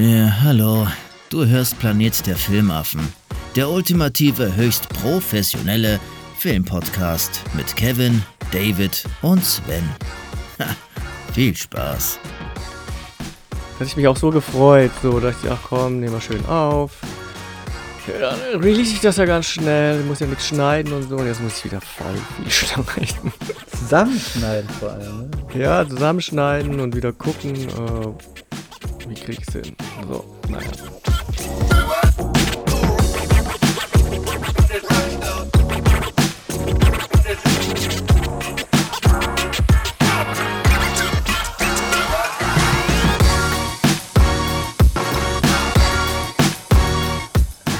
Ja, hallo. Du hörst Planet der Filmaffen. Der ultimative, höchst professionelle Filmpodcast mit Kevin, David und Sven. Ha, viel Spaß. Hatte ich mich auch so gefreut. So dachte ich, ach komm, nehmen wir schön auf. Ja, dann release ich das ja ganz schnell. Muss ja nichts schneiden und so. Und jetzt muss ich wieder voll viel schneiden. Zusammenschneiden vor allem, ne? Ja, zusammenschneiden und wieder gucken, äh, wie krieg ich's hin. So, naja.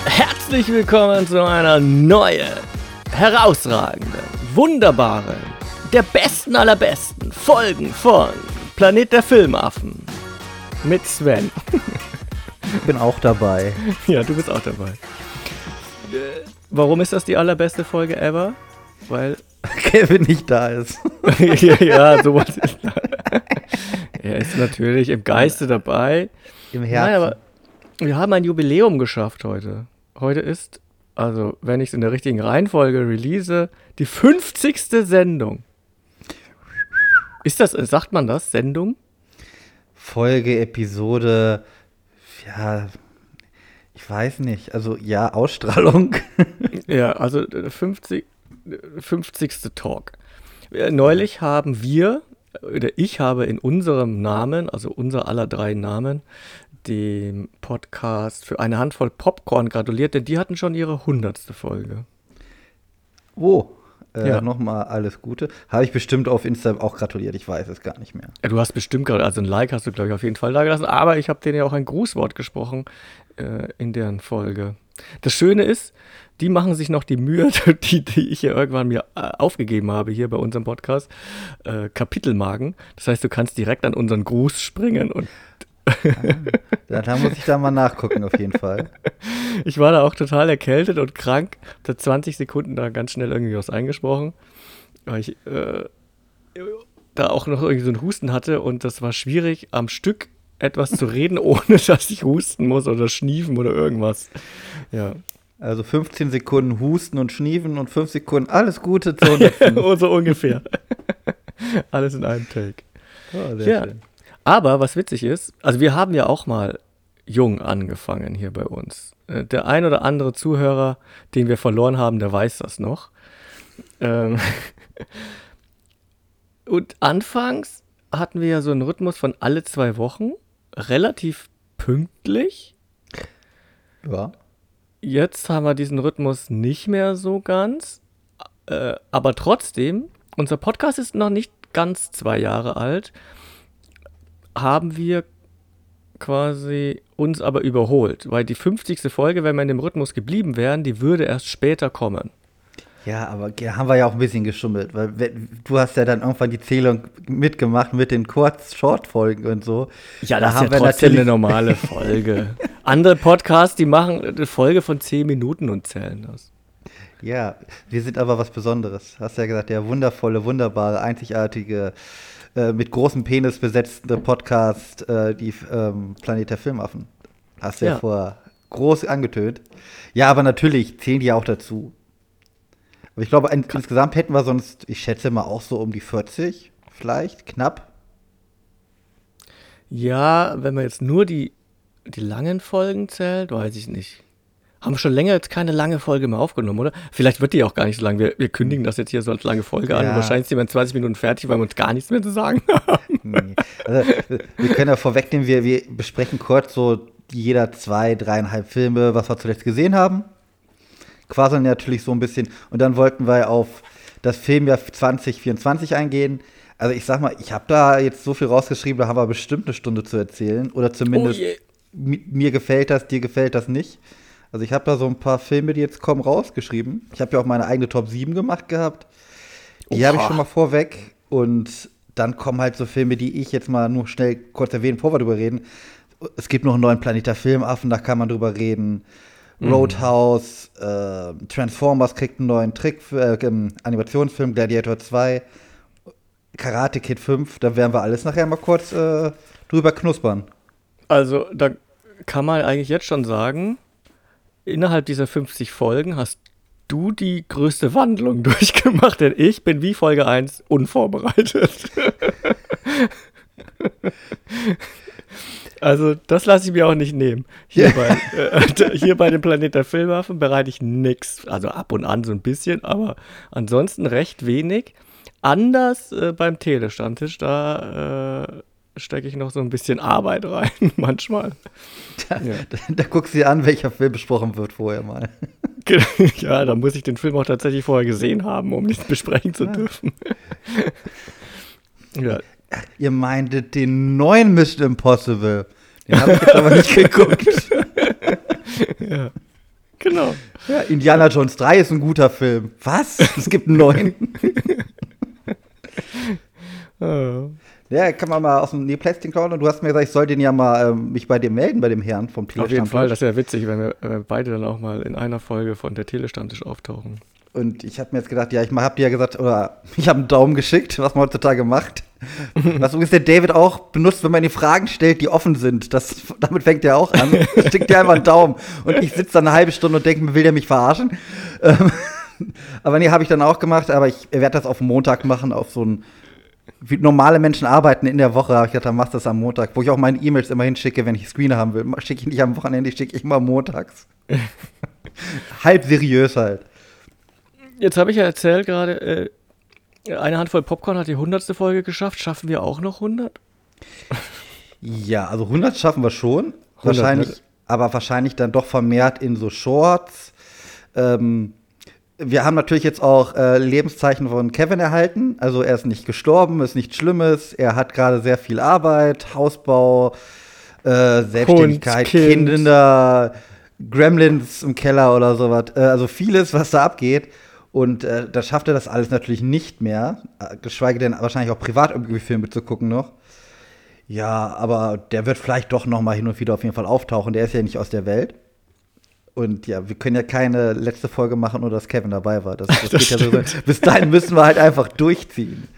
Herzlich willkommen zu einer neuen, herausragenden, wunderbaren, der besten aller besten Folgen von Planet der Filmaffen. Mit Sven. Ich bin auch dabei. Ja, du bist auch dabei. Warum ist das die allerbeste Folge ever? Weil. Kevin nicht da ist. ja, ja, sowas ist. er ist natürlich im Geiste dabei. Im Herzen. Nein, aber wir haben ein Jubiläum geschafft heute. Heute ist, also wenn ich es in der richtigen Reihenfolge release, die 50. Sendung. Ist das, sagt man das, Sendung? Folge, Episode, ja, ich weiß nicht. Also ja, Ausstrahlung. Ja, also der 50, 50. Talk. Äh, Neulich haben wir, oder ich habe in unserem Namen, also unser aller drei Namen, dem Podcast für eine Handvoll Popcorn gratuliert, denn die hatten schon ihre 100. Folge. Oh, äh, Ja. nochmal alles Gute. Habe ich bestimmt auf Insta auch gratuliert. Ich weiß es gar nicht mehr. Ja, du hast bestimmt gerade, also ein Like hast du, glaube ich, auf jeden Fall da gelassen, aber ich habe denen ja auch ein Grußwort gesprochen äh, in deren Folge. Das Schöne ist, die machen sich noch die Mühe, die, die ich ja irgendwann mir äh, aufgegeben habe hier bei unserem Podcast, äh, Kapitelmarken. Das heißt, du kannst direkt an unseren Gruß springen und Da, da muss ich da mal nachgucken, auf jeden Fall. ich war da auch total erkältet und krank. Hab 20 Sekunden da ganz schnell irgendwie was eingesprochen, weil ich äh, da auch noch irgendwie so einen Husten hatte und das war schwierig, am Stück etwas zu reden, ohne dass ich husten muss oder schniefen oder irgendwas. Ja, Also 15 Sekunden Husten und Schniefen und 5 Sekunden alles Gute 100. so ungefähr. Alles in einem Take. Oh, sehr Ja. schön. Aber was witzig ist, also wir haben ja auch mal jung angefangen hier bei uns. Äh, Der ein oder andere Zuhörer, den wir verloren haben, der weiß das noch. Ähm Und anfangs hatten wir ja so einen Rhythmus von alle zwei Wochen, relativ pünktlich. Ja. Jetzt haben wir diesen Rhythmus nicht mehr so ganz. Äh, aber trotzdem, unser Podcast ist noch nicht ganz zwei Jahre alt. Haben wir quasi uns aber überholt. Weil die 50. Folge, wenn wir in dem Rhythmus geblieben wären, die würde erst später kommen. Ja, aber ja, haben wir ja auch ein bisschen geschummelt, weil du hast ja dann irgendwann die Zählung mitgemacht mit den Kurz-Short-Folgen und so. Ja, Da das ist haben ja wir trotzdem eine normale Folge. Andere Podcasts, die machen eine Folge von 10 Minuten und zählen das. Ja, wir sind aber was Besonderes. Hast ja gesagt, der wundervolle, wunderbare, einzigartige, äh, mit großem Penis besetzte Podcast, äh, die ähm, Planet der Filmaffen. Hast du ja. Ja. vorher groß angetönt. Ja, aber natürlich zählen die ja auch dazu. Aber ich glaube, ein, insgesamt hätten wir sonst, ich schätze mal auch so um die 40, vielleicht, knapp. Ja, wenn man jetzt nur die, die langen Folgen zählt, weiß ich nicht. Haben wir schon länger jetzt keine lange Folge mehr aufgenommen, oder? Vielleicht wird die auch gar nicht so lang. Wir, wir kündigen das jetzt hier so als lange Folge an. Ja. Und wahrscheinlich sind wir in 20 Minuten fertig, weil wir uns gar nichts mehr zu sagen haben. Nee. Also, wir können ja vorwegnehmen, wir, wir besprechen kurz so jeder zwei, dreieinhalb Filme, was wir zuletzt gesehen haben. Quasseln natürlich so ein bisschen. Und dann wollten wir auf das Filmjahr 2024 eingehen. Also ich sag mal, ich habe da jetzt so viel rausgeschrieben, da haben wir bestimmt eine Stunde zu erzählen. Oder zumindest Oh mir gefällt das, dir gefällt das nicht. Also ich habe da so ein paar Filme, die jetzt kommen, rausgeschrieben. Ich habe ja auch meine eigene Top 7 gemacht gehabt. Die habe ich schon mal vorweg. Und dann kommen halt so Filme, die ich jetzt mal nur schnell kurz erwähnen, bevor wir drüber reden. Es gibt noch einen neuen Planet der Filmaffen, da kann man drüber reden. Roadhouse, äh, Transformers kriegt einen neuen Trick, äh, Animationsfilm, Gladiator 2, Karate Kid 5, da werden wir alles nachher mal kurz äh, drüber knuspern. Also, da kann man eigentlich jetzt schon sagen, innerhalb dieser 50 Folgen hast du die größte Wandlung durchgemacht, denn ich bin wie Folge 1 unvorbereitet. Also, das lasse ich mir auch nicht nehmen. Hier, bei, äh, hier bei dem Planet der Filmwaffen bereite ich nichts. Also ab und an so ein bisschen, aber ansonsten recht wenig. Anders äh, beim Telestandtisch, da äh, stecke ich noch so ein bisschen Arbeit rein, manchmal. Da, ja. da, da guckst du dir an, welcher Film besprochen wird vorher mal. ja, da muss ich den Film auch tatsächlich vorher gesehen haben, um nicht besprechen zu dürfen. ja. Ihr meintet den neuen Mission Impossible. Den habe ich jetzt aber nicht geguckt. ja. Genau. Ja, Indiana Jones 3 ist ein guter Film. Was? Es gibt einen neuen. oh. Ja, kann man mal aus dem Nähplätzchen klauen. Und du hast mir gesagt, ich soll den ja mal ähm, mich bei dir melden, bei dem Herrn vom Telestammtisch. Auf jeden Fall, das wäre witzig, wenn wir äh, beide dann auch mal in einer Folge von der Telestammtisch auftauchen. Und ich habe mir jetzt gedacht, ja, ich habe dir ja gesagt, oder ich habe einen Daumen geschickt, was man heutzutage macht. was übrigens der David auch benutzt, wenn man die Fragen stellt, die offen sind. Das, damit fängt er auch an. Schickt dir einfach einen Daumen. Und ich sitze dann eine halbe Stunde und denke, will der mich verarschen? Ähm, aber nee, habe ich dann auch gemacht. Aber ich werde das auf Montag machen, auf so ein wie normale Menschen arbeiten in der Woche, habe ich gedacht, dann machst du das am Montag, wo ich auch meine E-Mails immer hinschicke, wenn ich Screener haben will. Schicke ich nicht am Wochenende, schicke ich immer montags. Halb seriös halt. Jetzt habe ich ja erzählt gerade, äh, eine Handvoll Popcorn hat die hundertste Folge geschafft. Schaffen wir auch noch 100? Ja, also 100 schaffen wir schon. 100, wahrscheinlich, ne? aber wahrscheinlich dann doch vermehrt in so Shorts. Ähm, wir haben natürlich jetzt auch äh, Lebenszeichen von Kevin erhalten. Also er ist nicht gestorben, ist nichts Schlimmes. Er hat gerade sehr viel Arbeit, Hausbau, äh, Selbstständigkeit, Kinder, Gremlins im Keller oder sowas. Äh, also vieles, was da abgeht. Und äh, da schafft er das alles natürlich nicht mehr. Äh, geschweige denn wahrscheinlich auch privat irgendwie Filme zu gucken noch. Ja, aber der wird vielleicht doch noch mal hin und wieder auf jeden Fall auftauchen. Der ist ja nicht aus der Welt. Und ja, wir können ja keine letzte Folge machen, ohne dass Kevin dabei war. Das, das, das geht ja so. Bis dahin müssen wir halt einfach durchziehen.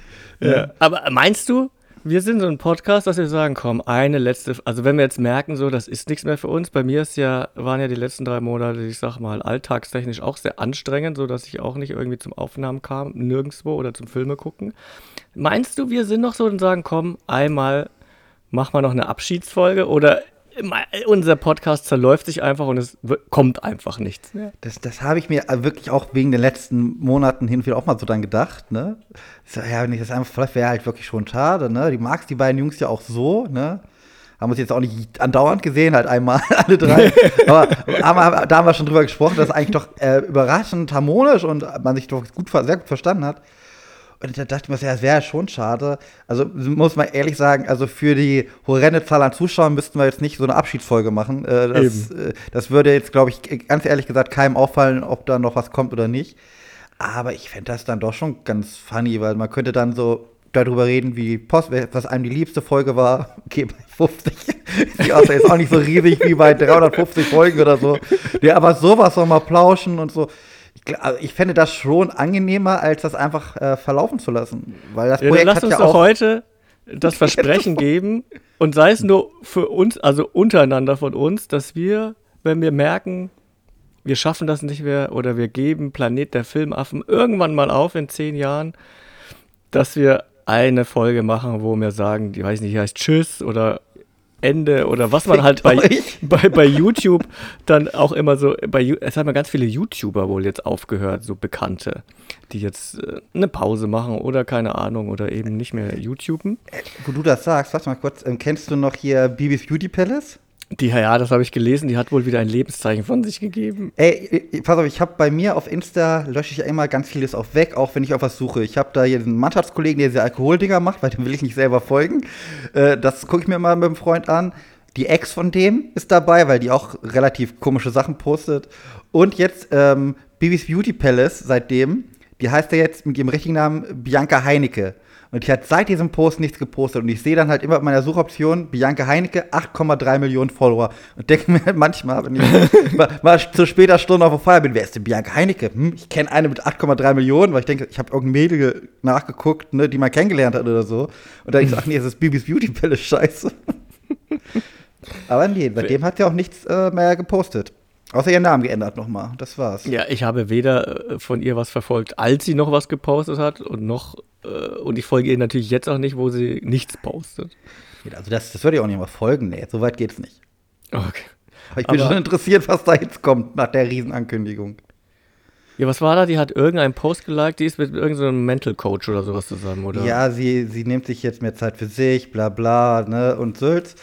Ja. ja. Aber meinst du, wir sind so ein Podcast, dass wir sagen, komm, eine letzte, also wenn wir jetzt merken, so, das ist nichts mehr für uns. Bei mir ist ja, waren ja die letzten drei Monate, ich sag mal, alltagstechnisch auch sehr anstrengend, so dass ich auch nicht irgendwie zum Aufnahmen kam, nirgendwo oder zum Filme gucken. Meinst du, wir sind noch so und sagen, komm, einmal mach mal noch eine Abschiedsfolge oder unser Podcast zerläuft sich einfach und es kommt einfach nichts mehr. Das, das habe ich mir wirklich auch wegen den letzten Monaten hin und wieder auch mal so dann gedacht, ne? Ja, wenn ich das einfach, wäre halt wirklich schon schade, ne? Die magst die beiden Jungs ja auch so, ne? Haben uns jetzt auch nicht andauernd gesehen, halt einmal alle drei. aber, aber, da haben wir schon drüber gesprochen, dass es eigentlich doch äh, überraschend harmonisch und man sich doch gut, sehr gut verstanden hat. Und da dachte ich mir, ja, das wäre schon schade. Also muss man ehrlich sagen, also für die horrende Zahl an Zuschauern müssten wir jetzt nicht so eine Abschiedsfolge machen. Äh, das, äh, das, würde jetzt, glaube ich, ganz ehrlich gesagt keinem auffallen, ob da noch was kommt oder nicht. Aber ich fände das dann doch schon ganz funny, weil man könnte dann so darüber reden, wie Post, was einem die liebste Folge war. Okay, bei 50 ist die Aussage jetzt auch nicht so riesig wie bei 350 Folgen oder so. Ja, aber sowas noch mal plauschen und so ich, also ich fände das schon angenehmer, als das einfach äh, verlaufen zu lassen. Weil das Projekt ja, lass hat uns ja doch heute das Versprechen geben und sei es nur für uns, also untereinander von uns, dass wir, wenn wir merken, wir schaffen das nicht mehr oder wir geben Planet der Filmaffen irgendwann mal auf in zehn Jahren, dass wir eine Folge machen, wo wir sagen, die weiß nicht, die heißt Tschüss oder Ende oder was man halt bei, bei, bei YouTube dann auch immer so, bei, es haben ja ganz viele YouTuber wohl jetzt aufgehört, so Bekannte, die jetzt äh, eine Pause machen oder keine Ahnung oder eben nicht mehr YouTuben. Wo du das sagst, warte mal kurz, ähm, kennst du noch hier Bibis Beauty Palace? Die, ja, das habe ich gelesen, die hat wohl wieder ein Lebenszeichen von sich gegeben. Ey, pass auf, ich habe bei mir auf Insta, lösche ich immer ganz vieles auch weg, auch wenn ich auf was suche. Ich habe da hier einen Mannschaftskollegen, der diese Alkoholdinger macht, weil dem will ich nicht selber folgen. Äh, das gucke ich mir mal mit einem Freund an. Die Ex von dem ist dabei, weil die auch relativ komische Sachen postet. Und jetzt ähm, Bibis Beauty Palace seitdem, die heißt ja jetzt mit ihrem richtigen Namen Bianca Heinecke. Und ich hat seit diesem Post nichts gepostet. Und ich sehe dann halt immer in meiner Suchoption Bianca Heinecke, 8,3 Millionen Follower. Und denke mir halt manchmal, wenn ich mal, mal, zu später Stunde auf der Feier bin, wer ist denn Bianca Heinecke? Hm, ich kenne eine mit 8,3 Millionen, weil ich denke, ich habe irgendein Mädel nachgeguckt, ne, die man kennengelernt hat oder so. Und dann ich so, ach nee, es ist Bibis Beauty Palace, scheiße. Aber nee, seitdem hat sie auch nichts äh, mehr gepostet. Außer ihren Namen geändert nochmal. Das war's. Ja, ich habe weder äh, von ihr was verfolgt, als sie noch was gepostet hat und noch, äh, und ich folge ihr natürlich jetzt auch nicht, wo sie nichts postet. Also das, das würde ich auch nicht mal folgen, nee, so weit geht's nicht. Okay. Aber ich bin Aber- schon interessiert, was da jetzt kommt nach der Riesenankündigung. Ja, was war da? Die hat irgendeinen Post geliked, die ist mit irgendeinem Mental Coach oder sowas zusammen, oder? Ja, sie, sie nimmt sich jetzt mehr Zeit für sich, bla bla, ne, und Sülz.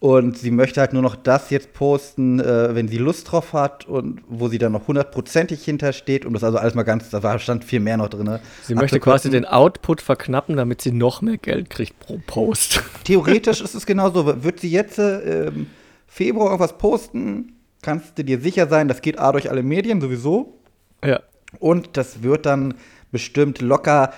Und sie möchte halt nur noch das jetzt posten, äh, wenn sie Lust drauf hat und wo sie dann noch hundertprozentig hintersteht, um das also alles mal ganz, da war, stand viel mehr noch drin. Sie möchte quasi den Output verknappen, damit sie noch mehr Geld kriegt pro Post. Theoretisch ist es genauso. Wird sie jetzt äh, im Februar irgendwas posten, kannst du dir sicher sein, das geht A durch alle Medien sowieso. ja. Und das wird dann bestimmt locker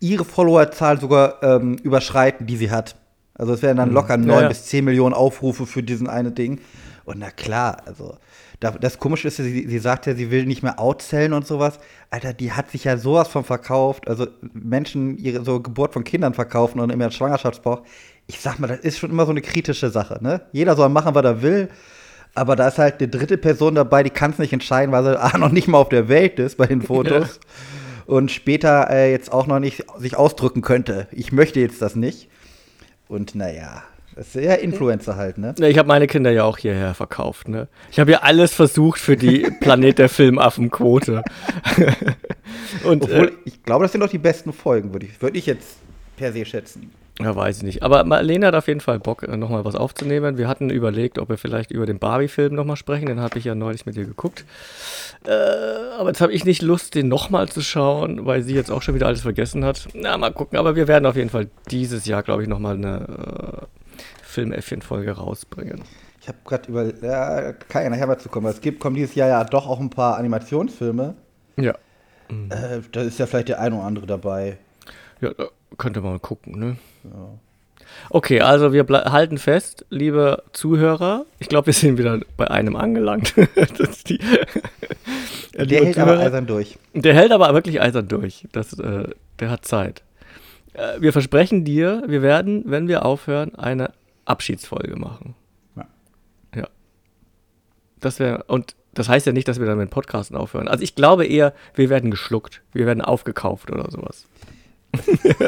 ihre Followerzahl sogar ähm, überschreiten, die sie hat. Also es werden dann locker Ja, 9 ja. bis 10 Millionen Aufrufe für diesen eine Ding. Und na klar, also da, das Komische ist, ja, sie, sie sagt ja, sie will nicht mehr outzählen und sowas. Alter, die hat sich ja sowas von verkauft. Also Menschen ihre so Geburt von Kindern verkaufen und immer einen Schwangerschaftsbauch. Ich sag mal, das ist schon immer so eine kritische Sache. Ne? Jeder soll machen, was er will. Aber da ist halt eine dritte Person dabei, die kann es nicht entscheiden, weil sie A, noch nicht mal auf der Welt ist bei den Fotos. Und später äh, jetzt auch noch nicht sich ausdrücken könnte. Ich möchte jetzt das nicht. Und naja, das ist ja Influencer halt, ne? Ich habe meine Kinder ja auch hierher verkauft. Ne? Ich habe ja alles versucht für die Planet der Filmaffen-Quote. Und Obwohl, äh, ich glaube, das sind doch die besten Folgen, würde ich, würd ich jetzt per se schätzen. Ja, weiß ich nicht. Aber Marlene hat auf jeden Fall Bock, äh, nochmal was aufzunehmen. Wir hatten überlegt, ob wir vielleicht über den Barbie-Film nochmal sprechen. Den habe ich ja neulich mit ihr geguckt. Äh, aber jetzt habe ich nicht Lust, den nochmal zu schauen, weil sie jetzt auch schon wieder alles vergessen hat. Na, mal gucken. Aber wir werden auf jeden Fall dieses Jahr, glaube ich, nochmal eine äh, Filmäffchen-Folge rausbringen. Ich habe gerade über, ja, kann ja nachher mal zu kommen. aber Es gibt, kommen dieses Jahr ja doch auch ein paar Animationsfilme. Ja. Äh, da ist ja vielleicht der ein oder andere dabei. Ja, da könnte man mal gucken, ne? Okay, also wir halten fest, liebe Zuhörer. Ich glaube, wir sind wieder bei einem angelangt. das ist die, Der Ja, hält aber Zuhörer- eisern durch. der hält aber wirklich eisern durch. Das, äh, der hat Zeit. Äh, wir versprechen dir, wir werden, wenn wir aufhören, eine Abschiedsfolge machen. Ja. Ja. Das wäre, und das heißt ja nicht, dass wir dann mit Podcasten aufhören. Also ich glaube eher, wir werden geschluckt. Wir werden aufgekauft oder sowas.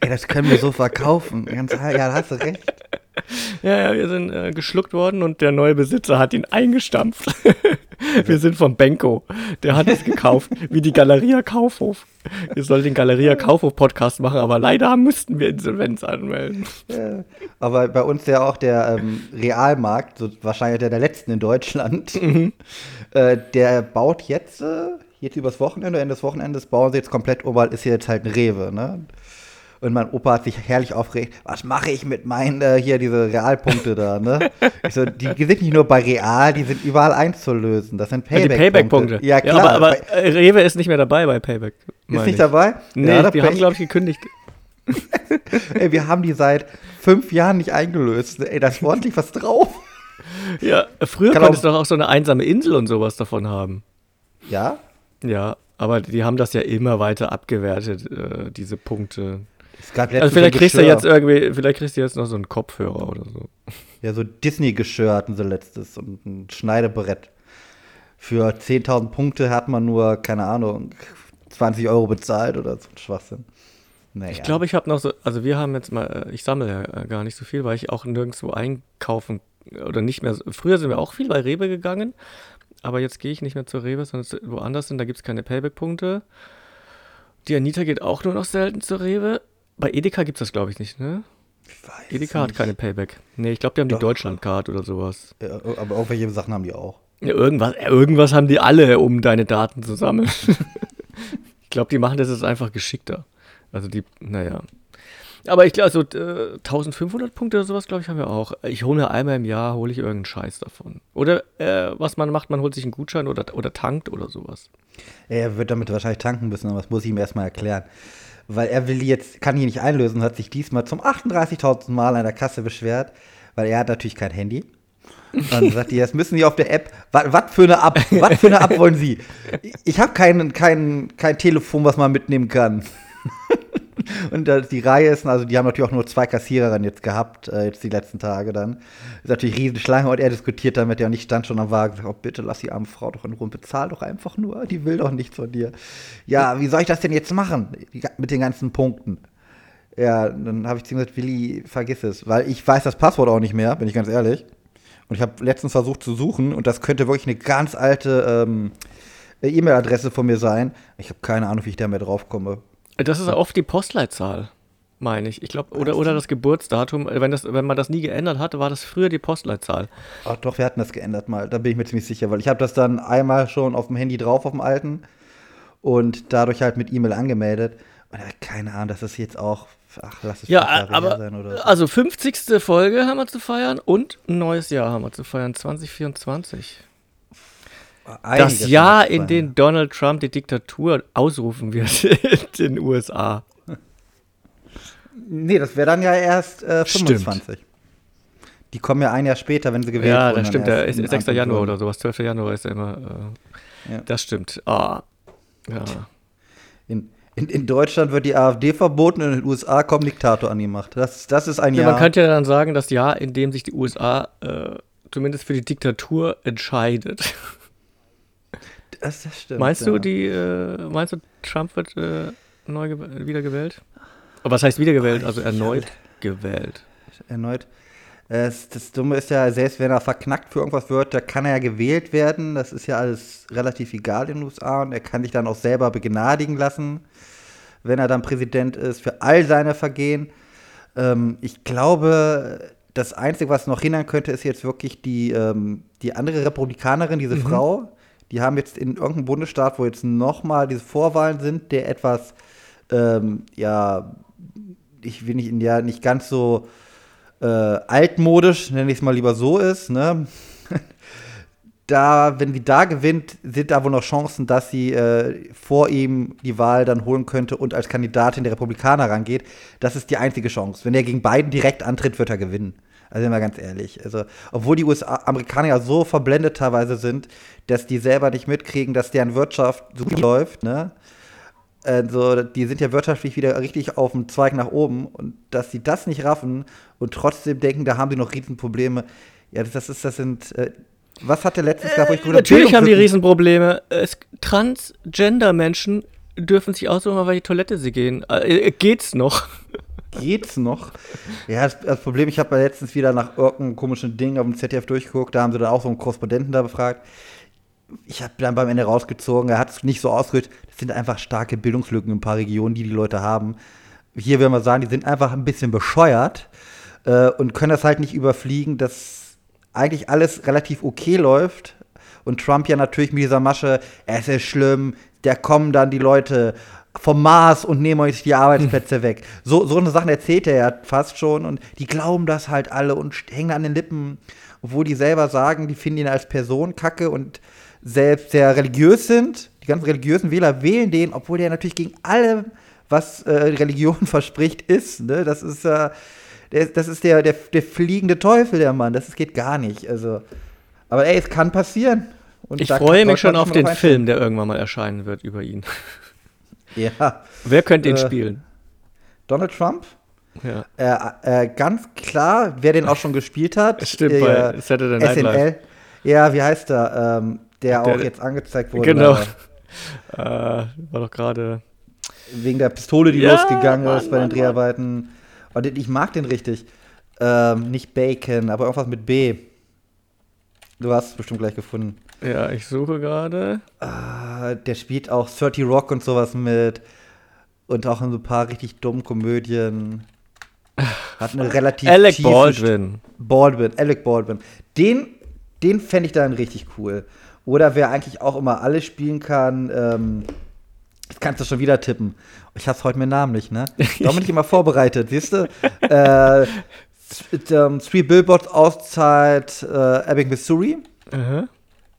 Ey, das können wir so verkaufen. Ganz, ja, da hast du recht. Ja, ja, wir sind äh, geschluckt worden und der neue Besitzer hat ihn eingestampft. wir sind vom Benko. Der hat es gekauft, wie die Galeria Kaufhof. Wir sollten den Galeria Kaufhof Podcast machen, aber leider müssten wir Insolvenz anmelden. Ja. Aber bei uns ja auch der ähm, Realmarkt, so wahrscheinlich der der letzten in Deutschland, äh, der baut jetzt, äh, jetzt übers Wochenende, Ende des Wochenendes, bauen sie jetzt komplett um, weil ist hier jetzt halt ein Rewe, ne? Und mein Opa hat sich herrlich aufgeregt, was mache ich mit meinen, äh, hier diese Realpunkte da, ne? Ich so, die, die sind nicht nur bei Real, die sind überall einzulösen. Das sind Ja, die Payback-Punkte. Payback-Punkte. ja, klar. aber aber Bei- äh, Rewe ist nicht mehr dabei bei Payback. ist nicht ich. dabei? Nee, Ja, die haben, glaube ich, gekündigt. Ey, wir haben die seit fünf Jahren nicht eingelöst. Ey, da ist ordentlich was drauf. Ja, früher Kann konntest du doch auch so eine einsame Insel und sowas davon haben. Ja? Ja, aber die haben das ja immer weiter abgewertet, äh, diese Punkte. Es gab Also vielleicht kriegst du jetzt irgendwie, vielleicht kriegst du jetzt noch so einen Kopfhörer oder so. Ja, so Disney-Geschirr hatten sie letztes und ein Schneidebrett. Für 10.000 Punkte hat man nur, keine Ahnung, 20 Euro bezahlt oder so ein Schwachsinn. Naja. Ich glaube, ich habe noch so, also wir haben jetzt mal, äh, ich sammle ja äh, gar nicht so viel, weil ich auch nirgendwo einkaufen äh, oder nicht mehr. Früher sind wir auch viel bei Rewe gegangen, aber jetzt gehe ich nicht mehr zur Rewe, sondern zu- woanders hin, da gibt es keine Payback-Punkte. Die Anita geht auch nur noch selten zur Rewe. Bei Edeka gibt es das, glaube ich, nicht, ne? Ich weiß Edeka hat nicht. keine Payback. Nee, ich glaube, die haben Doch. die Deutschlandcard oder sowas. Ja, aber irgendwelche Sachen haben die auch. Ja, irgendwas, irgendwas haben die alle, um deine Daten zu sammeln. ich glaube, die machen das jetzt einfach geschickter. Also die, naja. Aber ich glaube, so äh, 1500 Punkte oder sowas, glaube ich, haben wir auch. Ich hole einmal im Jahr, hole ich irgendeinen Scheiß davon. Oder äh, was man macht, man holt sich einen Gutschein oder, oder tankt oder sowas. Er wird damit wahrscheinlich tanken müssen, aber das muss ich ihm erstmal erklären. Weil er will jetzt, kann die nicht einlösen, hat sich diesmal zum 38.000 Mal an der Kasse beschwert, weil er hat natürlich kein Handy. Und dann sagt die, das müssen Sie auf der App, was für eine App, was für eine App wollen Sie? Ich habe kein, kein, kein Telefon, was man mitnehmen kann. Und die Reihe ist, also die haben natürlich auch nur zwei Kassiererinnen jetzt gehabt, äh, jetzt die letzten Tage dann. Ist natürlich Riesenschlange und er diskutiert damit ja nicht, stand schon am Wagen, sagt, oh, bitte lass die arme Frau doch in Ruhe, bezahl doch einfach nur, die will doch nichts von dir. Ja, wie soll ich das denn jetzt machen mit den ganzen Punkten? Ja, dann habe ich zu ihm gesagt, Willi, vergiss es, weil ich weiß das Passwort auch nicht mehr, bin ich ganz ehrlich. Und ich habe letztens versucht zu suchen und das könnte wirklich eine ganz alte ähm, E-Mail-Adresse von mir sein. Ich habe keine Ahnung, wie ich da mehr drauf komme. Das ist oft die Postleitzahl, meine ich. Ich glaube, oder, oder das Geburtsdatum. Wenn, das, wenn man das nie geändert hatte, war das früher die Postleitzahl. Ach doch, wir hatten das geändert mal. Da bin ich mir ziemlich sicher, weil ich habe das dann einmal schon auf dem Handy drauf, auf dem alten. Und dadurch halt mit E-Mail angemeldet. Und keine Ahnung, das ist jetzt auch. Ach, lass es ja, aber, sein oder so. Also 50. Folge haben wir zu feiern und ein neues Jahr haben wir zu feiern, 2024. das Jahr, in dem Donald Trump die Diktatur ausrufen wird in den USA. Nee, das wäre dann ja erst äh, 25. Stimmt. Die kommen ja ein Jahr später, wenn sie gewählt ja, wurden. Ja, das stimmt. Der ist 6. Januar oder sowas. 12. Januar ist ja immer. Äh, ja. Das stimmt. Ah. Ja. In, in, in, Deutschland wird die AfD verboten und in den USA kommt Diktator an die Macht. Das, das ist ein ja, Jahr. Man könnte ja dann sagen, das Jahr, in dem sich die USA äh, zumindest für die Diktatur entscheidet. Das, das stimmt. Meinst ja. du, die, äh, meinst du, Trump wird äh, neu wiedergewählt? Was heißt wiedergewählt? Also erneut gewählt. Erneut. Das, das Dumme ist ja, selbst wenn er verknackt für irgendwas wird, da kann er ja gewählt werden. Das ist ja alles relativ egal in den USA und er kann sich dann auch selber begnadigen lassen, wenn er dann Präsident ist, für all seine Vergehen. Ähm, ich glaube, das Einzige, was noch hindern könnte, ist jetzt wirklich die, ähm, die andere Republikanerin, diese mhm. Frau, die haben jetzt in irgendeinem Bundesstaat, wo jetzt nochmal diese Vorwahlen sind, der etwas, ähm, ja, ich will nicht, ja, nicht ganz so äh, altmodisch, nenne ich es mal lieber so ist, ne? da, wenn sie da gewinnt, sind da wohl noch Chancen, dass sie äh, vor ihm die Wahl dann holen könnte und als Kandidatin der Republikaner rangeht. Das ist die einzige Chance. Wenn er gegen Biden direkt antritt, wird er gewinnen. Also sind wir ganz ehrlich. Also, obwohl die USA, Amerikaner ja so verblendet teilweise sind, dass die selber nicht mitkriegen, dass deren Wirtschaft so gut läuft, ne? Also, die sind ja wirtschaftlich wieder richtig auf dem Zweig nach oben und dass sie das nicht raffen und trotzdem denken, da haben sie noch Riesenprobleme. Ja, das ist, das sind. Äh, was hat der letztens äh, gehabt? Natürlich haben die Riesenprobleme. Es, Transgender-Menschen dürfen sich aussuchen, auf welche Toilette sie gehen. Äh, geht's noch? Geht's noch? Ja, das, das Problem, ich habe ja letztens wieder nach irgendeinem komischen Ding auf dem ZDF durchgeguckt, da haben sie dann auch so einen Korrespondenten da befragt. Ich habe dann beim Ende rausgezogen, er hat es nicht so ausgedrückt, das sind einfach starke Bildungslücken in ein paar Regionen, die die Leute haben. Hier will man sagen, die sind einfach ein bisschen bescheuert äh, und können das halt nicht überfliegen, dass eigentlich alles relativ okay läuft. Und Trump ja natürlich mit dieser Masche, es ist schlimm, da kommen dann die Leute vom Mars und nehmen euch die Arbeitsplätze weg. So, so eine Sachen erzählt er ja fast schon und die glauben das halt alle und hängen an den Lippen, obwohl die selber sagen, die finden ihn als Person kacke und selbst sehr religiös sind. Die ganzen religiösen Wähler wählen den, obwohl der natürlich gegen alle, was äh, Religion verspricht, ist. Ne? Das ist, äh, der, das ist der, der, der fliegende Teufel, der Mann. Das geht gar nicht. Also, aber ey, es kann passieren. Und ich freue mich schon auf den Film, der irgendwann mal erscheinen wird über ihn. Ja. Wer könnte ihn äh, spielen? Donald Trump? Ja. Äh, äh, ganz klar, wer den auch schon gespielt hat. Stimmt, äh, bei Saturday Night Live. Ja, wie heißt er? Ähm, der, der, auch jetzt angezeigt wurde. Genau. Äh, war doch gerade. Wegen der Pistole, die ja, losgegangen Mann, ist bei den Dreharbeiten. Und ich mag den richtig. Ähm, nicht Bacon, aber irgendwas mit B. Du hast es bestimmt gleich gefunden. Ja, ich suche gerade. Ah, der spielt auch 30 Rock und sowas mit. Und auch in so ein paar richtig dummen Komödien. Hat eine relativ Alec Baldwin. Baldwin, Alec Baldwin. Den, den fände ich dann richtig cool. Oder wer eigentlich auch immer alles spielen kann, ähm, das kannst du schon wieder tippen. Ich hab's heute mit Namen nicht, ne? Darum bin ich immer vorbereitet, siehst du? äh, Three Billboards Auszeit, äh, Ebbing, Missouri. Uh -huh.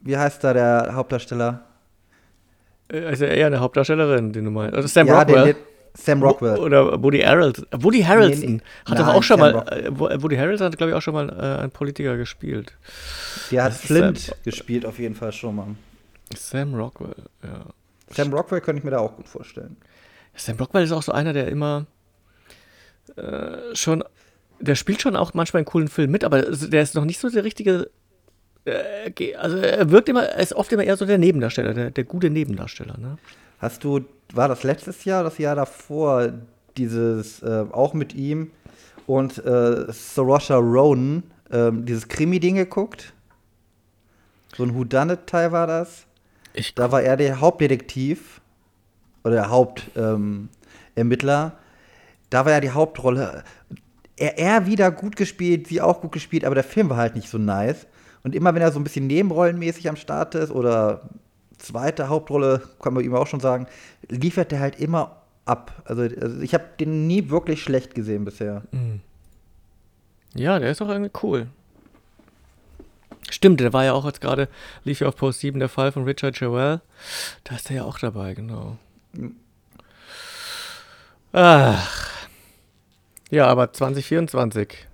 Wie heißt da der Hauptdarsteller? Also eher eine Hauptdarstellerin, den du meinst. Also Sam ja, Rockwell. Den, Sam Rockwell. Oder Woody Harrelson. Woody Harrelson nee, hat doch auch schon Sam mal. Äh, Woody Harrelson hat, glaube ich, auch schon mal äh, einen Politiker gespielt. Der hat Flint Sam gespielt, auf jeden Fall schon mal. Sam Rockwell, ja. Sam Rockwell könnte ich mir da auch gut vorstellen. Sam Rockwell ist auch so einer, der immer äh, schon, der spielt schon auch manchmal in coolen Filmen mit, aber der ist noch nicht so der richtige. Äh, also er wirkt immer, er ist oft immer eher so der Nebendarsteller, der, der gute Nebendarsteller. Ne? Hast du, war das letztes Jahr, das Jahr davor, dieses, äh, auch mit ihm und äh, Sorosha Ronan, äh, dieses Krimi-Ding geguckt? So ein Whodunit-Teil war das. Ich da war er der Hauptdetektiv oder der Hauptermittler. Ähm, da war ja die Hauptrolle. Er, er wieder gut gespielt, sie auch gut gespielt, aber der Film war halt nicht so nice. Und immer wenn er so ein bisschen nebenrollenmäßig am Start ist oder zweite Hauptrolle, kann man ihm auch schon sagen, liefert er halt immer ab. Also, also ich habe den nie wirklich schlecht gesehen bisher. Mhm. Ja, der ist auch irgendwie cool. Stimmt, der war ja auch jetzt gerade, lief ja auf Post 7 der Fall von Richard Joel. Da ist er ja auch dabei, genau. Mhm. Ach. Ja, aber 2024.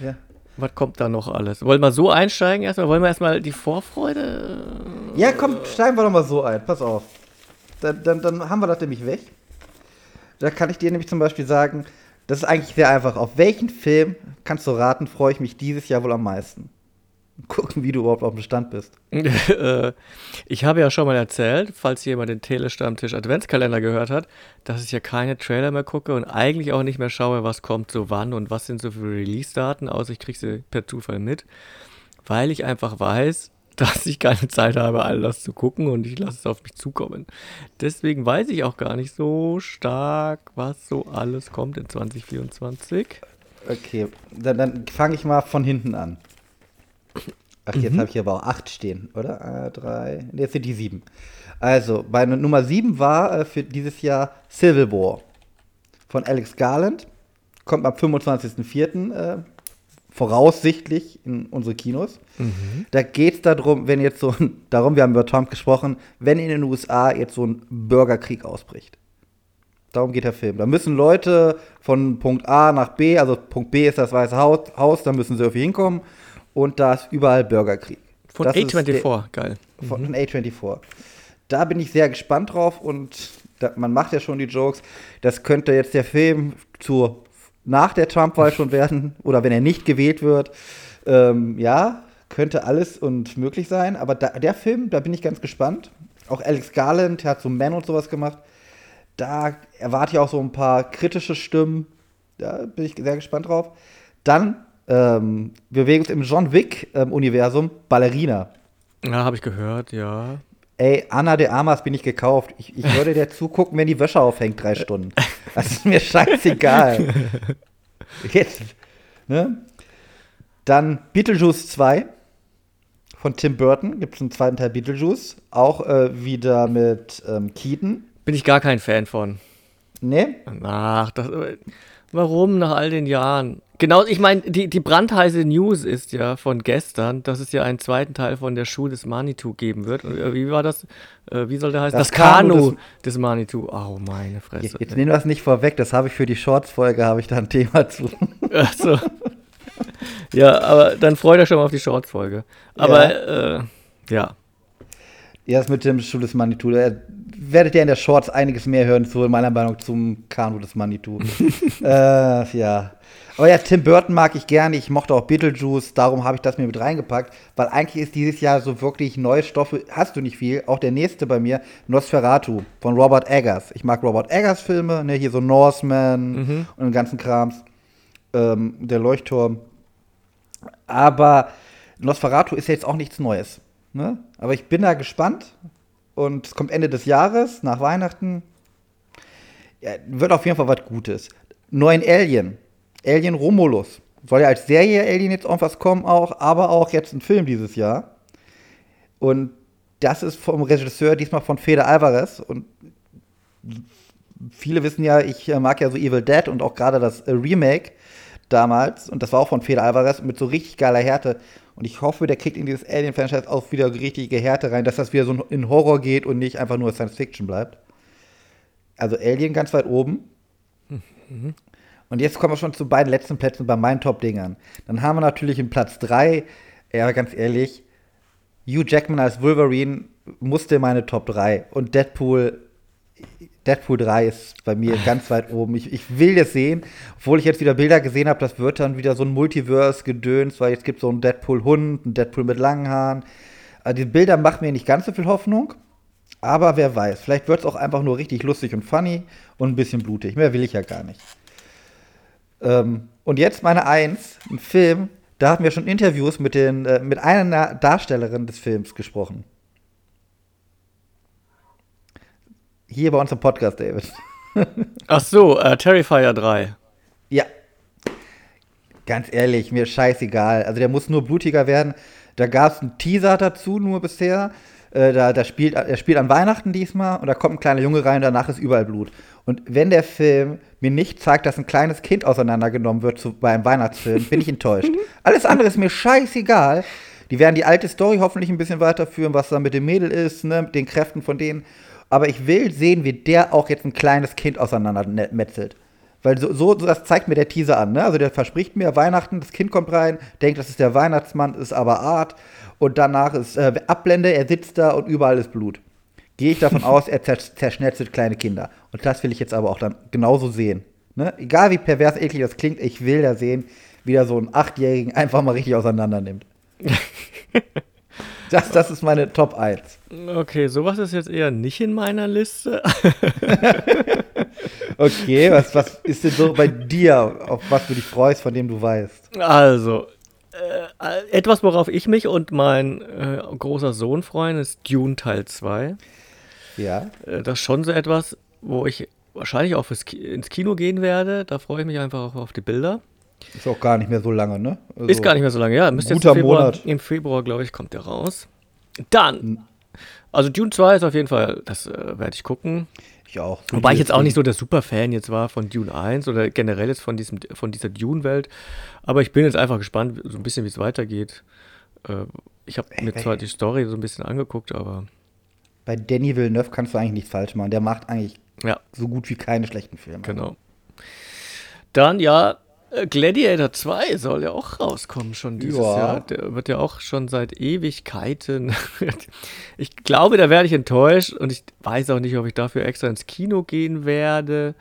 Ja. Was kommt da noch alles? Wollen wir so einsteigen erstmal? Wollen wir erstmal die Vorfreude? Ja, komm, steigen wir doch mal so ein. Pass auf. Dann, dann, dann haben wir das nämlich weg. Da kann ich dir nämlich zum Beispiel sagen, das ist eigentlich sehr einfach. Auf welchen Film, kannst du raten, freue ich mich dieses Jahr wohl am meisten? gucken, wie du überhaupt auf dem Stand bist. Äh, ich habe ja schon mal erzählt, falls jemand den Telestammtisch Adventskalender gehört hat, dass ich ja keine Trailer mehr gucke und eigentlich auch nicht mehr schaue, was kommt so wann und was sind so für Release-Daten, außer ich kriege sie per Zufall mit, weil ich einfach weiß, dass ich keine Zeit habe, all das zu gucken und ich lasse es auf mich zukommen. Deswegen weiß ich auch gar nicht so stark, was so alles kommt in 2024. Okay, dann, dann fange ich mal von hinten an. Ach, jetzt mhm. habe ich aber auch acht stehen, oder? Äh, drei. Jetzt sind die sieben. Also, bei Nummer sieben war äh, für dieses Jahr Civil War von Alex Garland. Kommt am 25.04. Äh, voraussichtlich in unsere Kinos. Mhm. Da geht es darum, wenn jetzt so ein, darum, wir haben über Trump gesprochen, wenn in den USA jetzt so ein Bürgerkrieg ausbricht. Darum geht der Film. Da müssen Leute von Punkt A nach B, also Punkt B ist das Weiße Haus, Haus da müssen sie irgendwie hinkommen und da ist überall Bürgerkrieg. Von das A24, geil. Von mhm. A24. Da bin ich sehr gespannt drauf und da, man macht ja schon die Jokes. Das könnte jetzt der Film zu nach der Trump-Wahl schon werden oder wenn er nicht gewählt wird. Ähm, ja, könnte alles und möglich sein. Aber da, der Film, da bin ich ganz gespannt. Auch Alex Garland der hat so Man und sowas gemacht. Da erwarte ich auch so ein paar kritische Stimmen. Da bin ich sehr gespannt drauf. Dann ähm, wir bewegen uns im John Wick-Universum, ähm, Ballerina. Ja, habe ich gehört, ja. Ey, Anna de Armas bin ich gekauft. Ich, ich würde dir zugucken, wenn die Wäsche aufhängt, drei Stunden. Das ist mir scheißegal. Jetzt, ne? Dann Beetlejuice 2 von Tim Burton. Gibt es einen zweiten Teil Beetlejuice. Auch äh, wieder mit ähm, Keaton. Bin ich gar kein Fan von. Nee? Ach, das, warum nach all den Jahren? Genau, ich meine, die, die brandheiße News ist ja von gestern, dass es ja einen zweiten Teil von der Schuh des Manitou geben wird. Und, äh, wie war das? Äh, wie soll der heißen? Das, das Kanu, des, des, Manitou. Oh, meine Fresse. Jetzt, nehmen wir es nicht vorweg, das habe ich für die Shorts-Folge, habe ich da ein Thema zu. Achso. ja, aber dann freut euch schon mal auf die Shorts-Folge. Aber, ja. Äh, ja. Ja, das mit dem Schuh des Manitou. Da werdet ihr in der Shorts einiges mehr hören, zu meiner Meinung zum Kanu des Manitou. äh, ja. Aber ja, Tim Burton mag ich gerne. Ich mochte auch Beetlejuice, darum habe ich das mir mit reingepackt, weil eigentlich ist dieses Jahr so wirklich neue Stoffe, hast du nicht viel. Auch der nächste bei mir, Nosferatu von Robert Eggers. Ich mag Robert Eggers Filme, ne, hier so Norseman mhm. und den ganzen Krams. Ähm, der Leuchtturm. Aber Nosferatu ist ja jetzt auch nichts Neues. Ne? Aber ich bin da gespannt. Und es kommt Ende des Jahres, nach Weihnachten. Ja, wird auf jeden Fall was Gutes. Neuen Alien Alien Romulus. Soll ja als Serie Alien jetzt irgendwas kommen auch, aber auch jetzt ein Film dieses Jahr. Und das ist vom Regisseur, diesmal von Fede Alvarez. Und viele wissen ja, ich äh, mag ja so Evil Dead und auch gerade das äh, Remake damals. Und das war auch von Fede Alvarez mit so richtig geiler Härte. Und ich hoffe, der kriegt in dieses Alien-Franchise auch wieder richtige Härte rein, dass das wieder so in Horror geht und nicht einfach nur Science Fiction bleibt. Also Alien ganz weit oben. Mhm. Und jetzt kommen wir schon zu beiden letzten Plätzen bei meinen Top-Dingern. Dann haben wir natürlich in Platz 3, ja, ganz ehrlich, Hugh Jackman als Wolverine musste meine Top 3. Und Deadpool, Deadpool 3 ist bei mir ganz weit oben. Ich, ich will das sehen, obwohl ich jetzt wieder Bilder gesehen habe, das wird dann wieder so ein Multiverse-Gedöns, weil jetzt gibt es so einen Deadpool-Hund, einen Deadpool mit langen Haaren. Also die Bilder machen mir nicht ganz so viel Hoffnung, aber wer weiß, vielleicht wird es auch einfach nur richtig lustig und funny und ein bisschen blutig. Mehr will ich ja gar nicht. Ähm, und jetzt meine Eins, ein Film, da hatten wir schon Interviews mit, den, äh, mit einer Darstellerin des Films gesprochen. Hier bei uns im Podcast, David. Ach so, äh, Terrifier 3. Ja. Ganz ehrlich, mir scheißegal. Also der muss nur blutiger werden. Da gab es einen Teaser dazu nur bisher. Äh, da, da spielt, er spielt an Weihnachten diesmal und da kommt ein kleiner Junge rein danach ist überall Blut. Und wenn der Film mir nicht zeigt, dass ein kleines Kind auseinandergenommen wird zu, bei einem Weihnachtsfilm, bin ich enttäuscht. Alles andere ist mir scheißegal. Die werden die alte Story hoffentlich ein bisschen weiterführen, was da mit dem Mädel ist, ne, mit den Kräften von denen. Aber ich will sehen, wie der auch jetzt ein kleines Kind auseinandermetzelt. Weil so, so, das zeigt mir der Teaser an. Ne? Also der verspricht mir Weihnachten, das Kind kommt rein, denkt, das ist der Weihnachtsmann, ist aber Art. Und danach ist äh, Abblende, er sitzt da und überall ist Blut. Gehe ich davon aus, er zerschnetzelt kleine Kinder. Und das will ich jetzt aber auch dann genauso sehen. Ne? Egal wie pervers eklig das klingt, ich will da sehen, wie der so einen Achtjährigen einfach mal richtig auseinander nimmt. das, das ist meine Top 1. Okay, sowas ist jetzt eher nicht in meiner Liste. okay, was, was ist denn so bei dir, auf was du dich freust, von dem du weißt? Also, äh, etwas, worauf ich mich und mein äh, großer Sohn freuen, ist Dune Teil 2. Ja. Äh, das ist schon so etwas, wo ich wahrscheinlich auch Ki ins Kino gehen werde. Da freue ich mich einfach auch auf die Bilder. Ist auch gar nicht mehr so lange, ne? Also ist gar nicht mehr so lange, ja. Müsste guter im Februar, Monat. Im Februar, glaube ich, kommt der raus. Dann, also Dune 2 ist auf jeden Fall, das äh, werde ich gucken. Ich auch. So Wobei ich jetzt auch nicht so der Superfan jetzt war von Dune 1 oder generell jetzt von, diesem, von dieser Dune-Welt. Aber ich bin jetzt einfach gespannt, so ein bisschen, wie es weitergeht. Äh, ich habe mir zwar die Story so ein bisschen angeguckt, aber. Bei Danny Villeneuve kannst du eigentlich nichts falsch machen. Der macht eigentlich ja. so gut wie keine schlechten Filme. Genau. Dann, ja, Gladiator 2 soll ja auch rauskommen schon dieses ja. Jahr. Der wird ja auch schon seit Ewigkeiten. ich glaube, da werde ich enttäuscht und ich weiß auch nicht, ob ich dafür extra ins Kino gehen werde.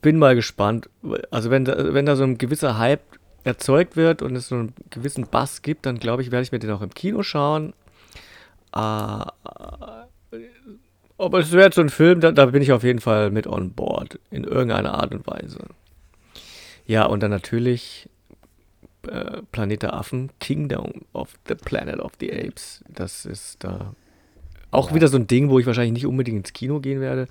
Bin mal gespannt. Also, wenn da, wenn da so ein gewisser Hype erzeugt wird und es so einen gewissen Bass gibt, dann glaube ich, werde ich mir den auch im Kino schauen. Äh, aber es wäre so ein Film, da, da bin ich auf jeden Fall mit on board. In irgendeiner Art und Weise. Ja, und dann natürlich äh, Planet der Affen, Kingdom of the Planet of the Apes. Das ist da auch ja. wieder so ein Ding, wo ich wahrscheinlich nicht unbedingt ins Kino gehen werde.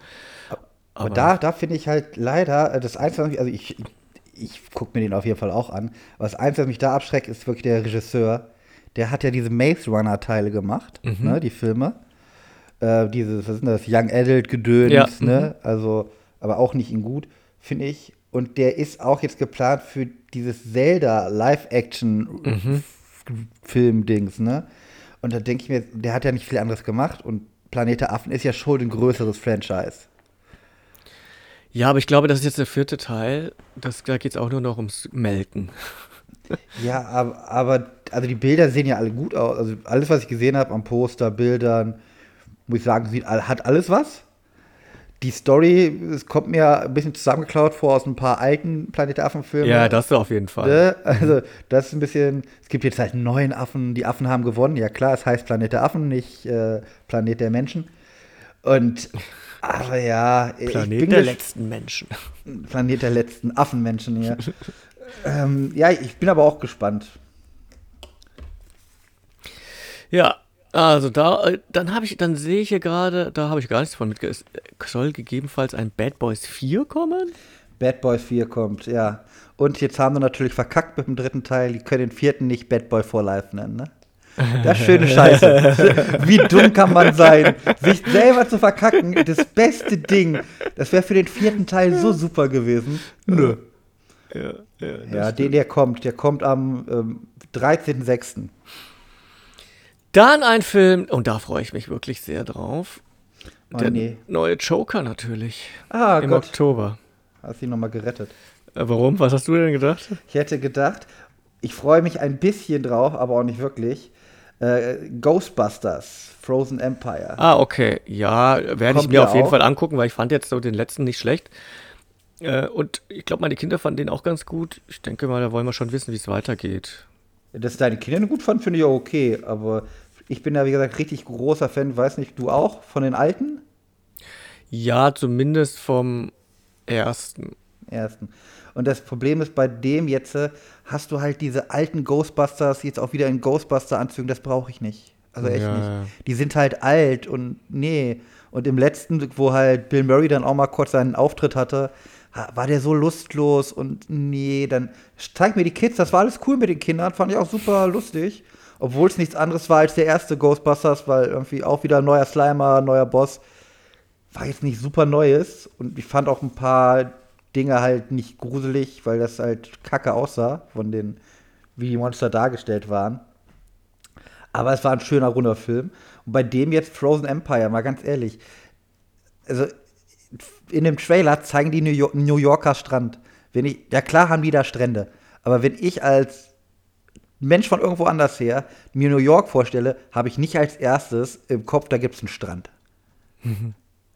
Aber, Aber da, da finde ich halt leider, äh, das Einzige, also ich, ich, ich gucke mir den auf jeden Fall auch an. Aber das Einzige, was mich da abschreckt, ist wirklich der Regisseur. Der hat ja diese Maze Runner-Teile gemacht, mhm. ne, die Filme. Äh, dieses, was ist das, Young Adult Gedöns, ja. ne? Mhm. Also, aber auch nicht in gut, finde ich. Und der ist auch jetzt geplant für dieses Zelda Live-Action-Film-Dings, mhm. ne? Und da denke ich mir, der hat ja nicht viel anderes gemacht und Planet der Affen ist ja schon ein größeres Franchise. Ja, aber ich glaube, das ist jetzt der vierte Teil. Das, da geht es auch nur noch ums Melken. Ja, aber, aber also die Bilder sehen ja alle gut aus. Also alles, was ich gesehen habe am Poster, Bildern, muss ich sagen, sieht, hat alles was die Story, es kommt mir ein bisschen zusammengeklaut vor aus ein paar alten Planet Affen-Filmen. Ja, das auf jeden Fall. Ne? Also, das ist ein bisschen. Es gibt jetzt halt neuen Affen, die Affen haben gewonnen. Ja, klar, es heißt Planet der Affen, nicht äh, Planet der Menschen. Und, aber ja. Planet der letzten Menschen. Planet der letzten Affenmenschen, ja. ähm, ja, ich bin aber auch gespannt. Ja, also da, äh, dann habe ich, dann sehe ich hier gerade, da habe ich gar nichts von mitge. Soll gegebenenfalls ein Bad Boys 4 kommen? Bad Boys 4 kommt, ja. Und jetzt haben wir natürlich verkackt mit dem dritten Teil. Die können den vierten nicht Bad Boy for Life nennen, ne? Das ist schöne Scheiße. Wie dumm kann man sein, sich selber zu verkacken? Das beste Ding. Das wäre für den vierten Teil so super gewesen. Nö. Ja, ja, ja den, der kommt. Der kommt am ähm, 13.06. Dann ein Film, und da freue ich mich wirklich sehr drauf. Oh, der nee. neue Joker natürlich. Ah, Im Gott. Oktober. Hast ihn nochmal gerettet. Äh, warum? Was hast du denn gedacht? Ich hätte gedacht, ich freue mich ein bisschen drauf, aber auch nicht wirklich. Äh, Ghostbusters, Frozen Empire. Ah, okay. Ja, werde ich mir auf jeden auch. Fall angucken, weil ich fand jetzt so den letzten nicht schlecht. Äh, und ich glaube, meine Kinder fanden den auch ganz gut. Ich denke mal, da wollen wir schon wissen, wie es weitergeht. Dass deine Kinder gut fanden, finde ich auch okay. Aber ich bin ja, wie gesagt, richtig großer Fan, weiß nicht, du auch, von den alten? Ja, zumindest vom ersten. ersten. Und das Problem ist, bei dem jetzt äh, hast du halt diese alten Ghostbusters jetzt auch wieder in Ghostbuster-Anzügen, das brauche ich nicht. Also echt Ja, nicht. Die sind halt alt und nee. Und im letzten, wo halt Bill Murray dann auch mal kurz seinen Auftritt hatte, ha- war der so lustlos und nee, dann zeig mir die Kids, das war alles cool mit den Kindern, fand ich auch super lustig. Obwohl es nichts anderes war als der erste Ghostbusters, weil irgendwie auch wieder neuer Slimer, neuer Boss war jetzt nicht super Neues und ich fand auch ein paar Dinge halt nicht gruselig, weil das halt kacke aussah, von den, wie die Monster dargestellt waren. Aber es war ein schöner, runder Film. Und bei dem jetzt Frozen Empire, mal ganz ehrlich, also in dem Trailer zeigen die New, York, New Yorker Strand. Wenn ich, ja klar haben die da Strände, aber wenn ich als Mensch von irgendwo anders her mir New York vorstelle, habe ich nicht als erstes im Kopf, da gibt es einen Strand.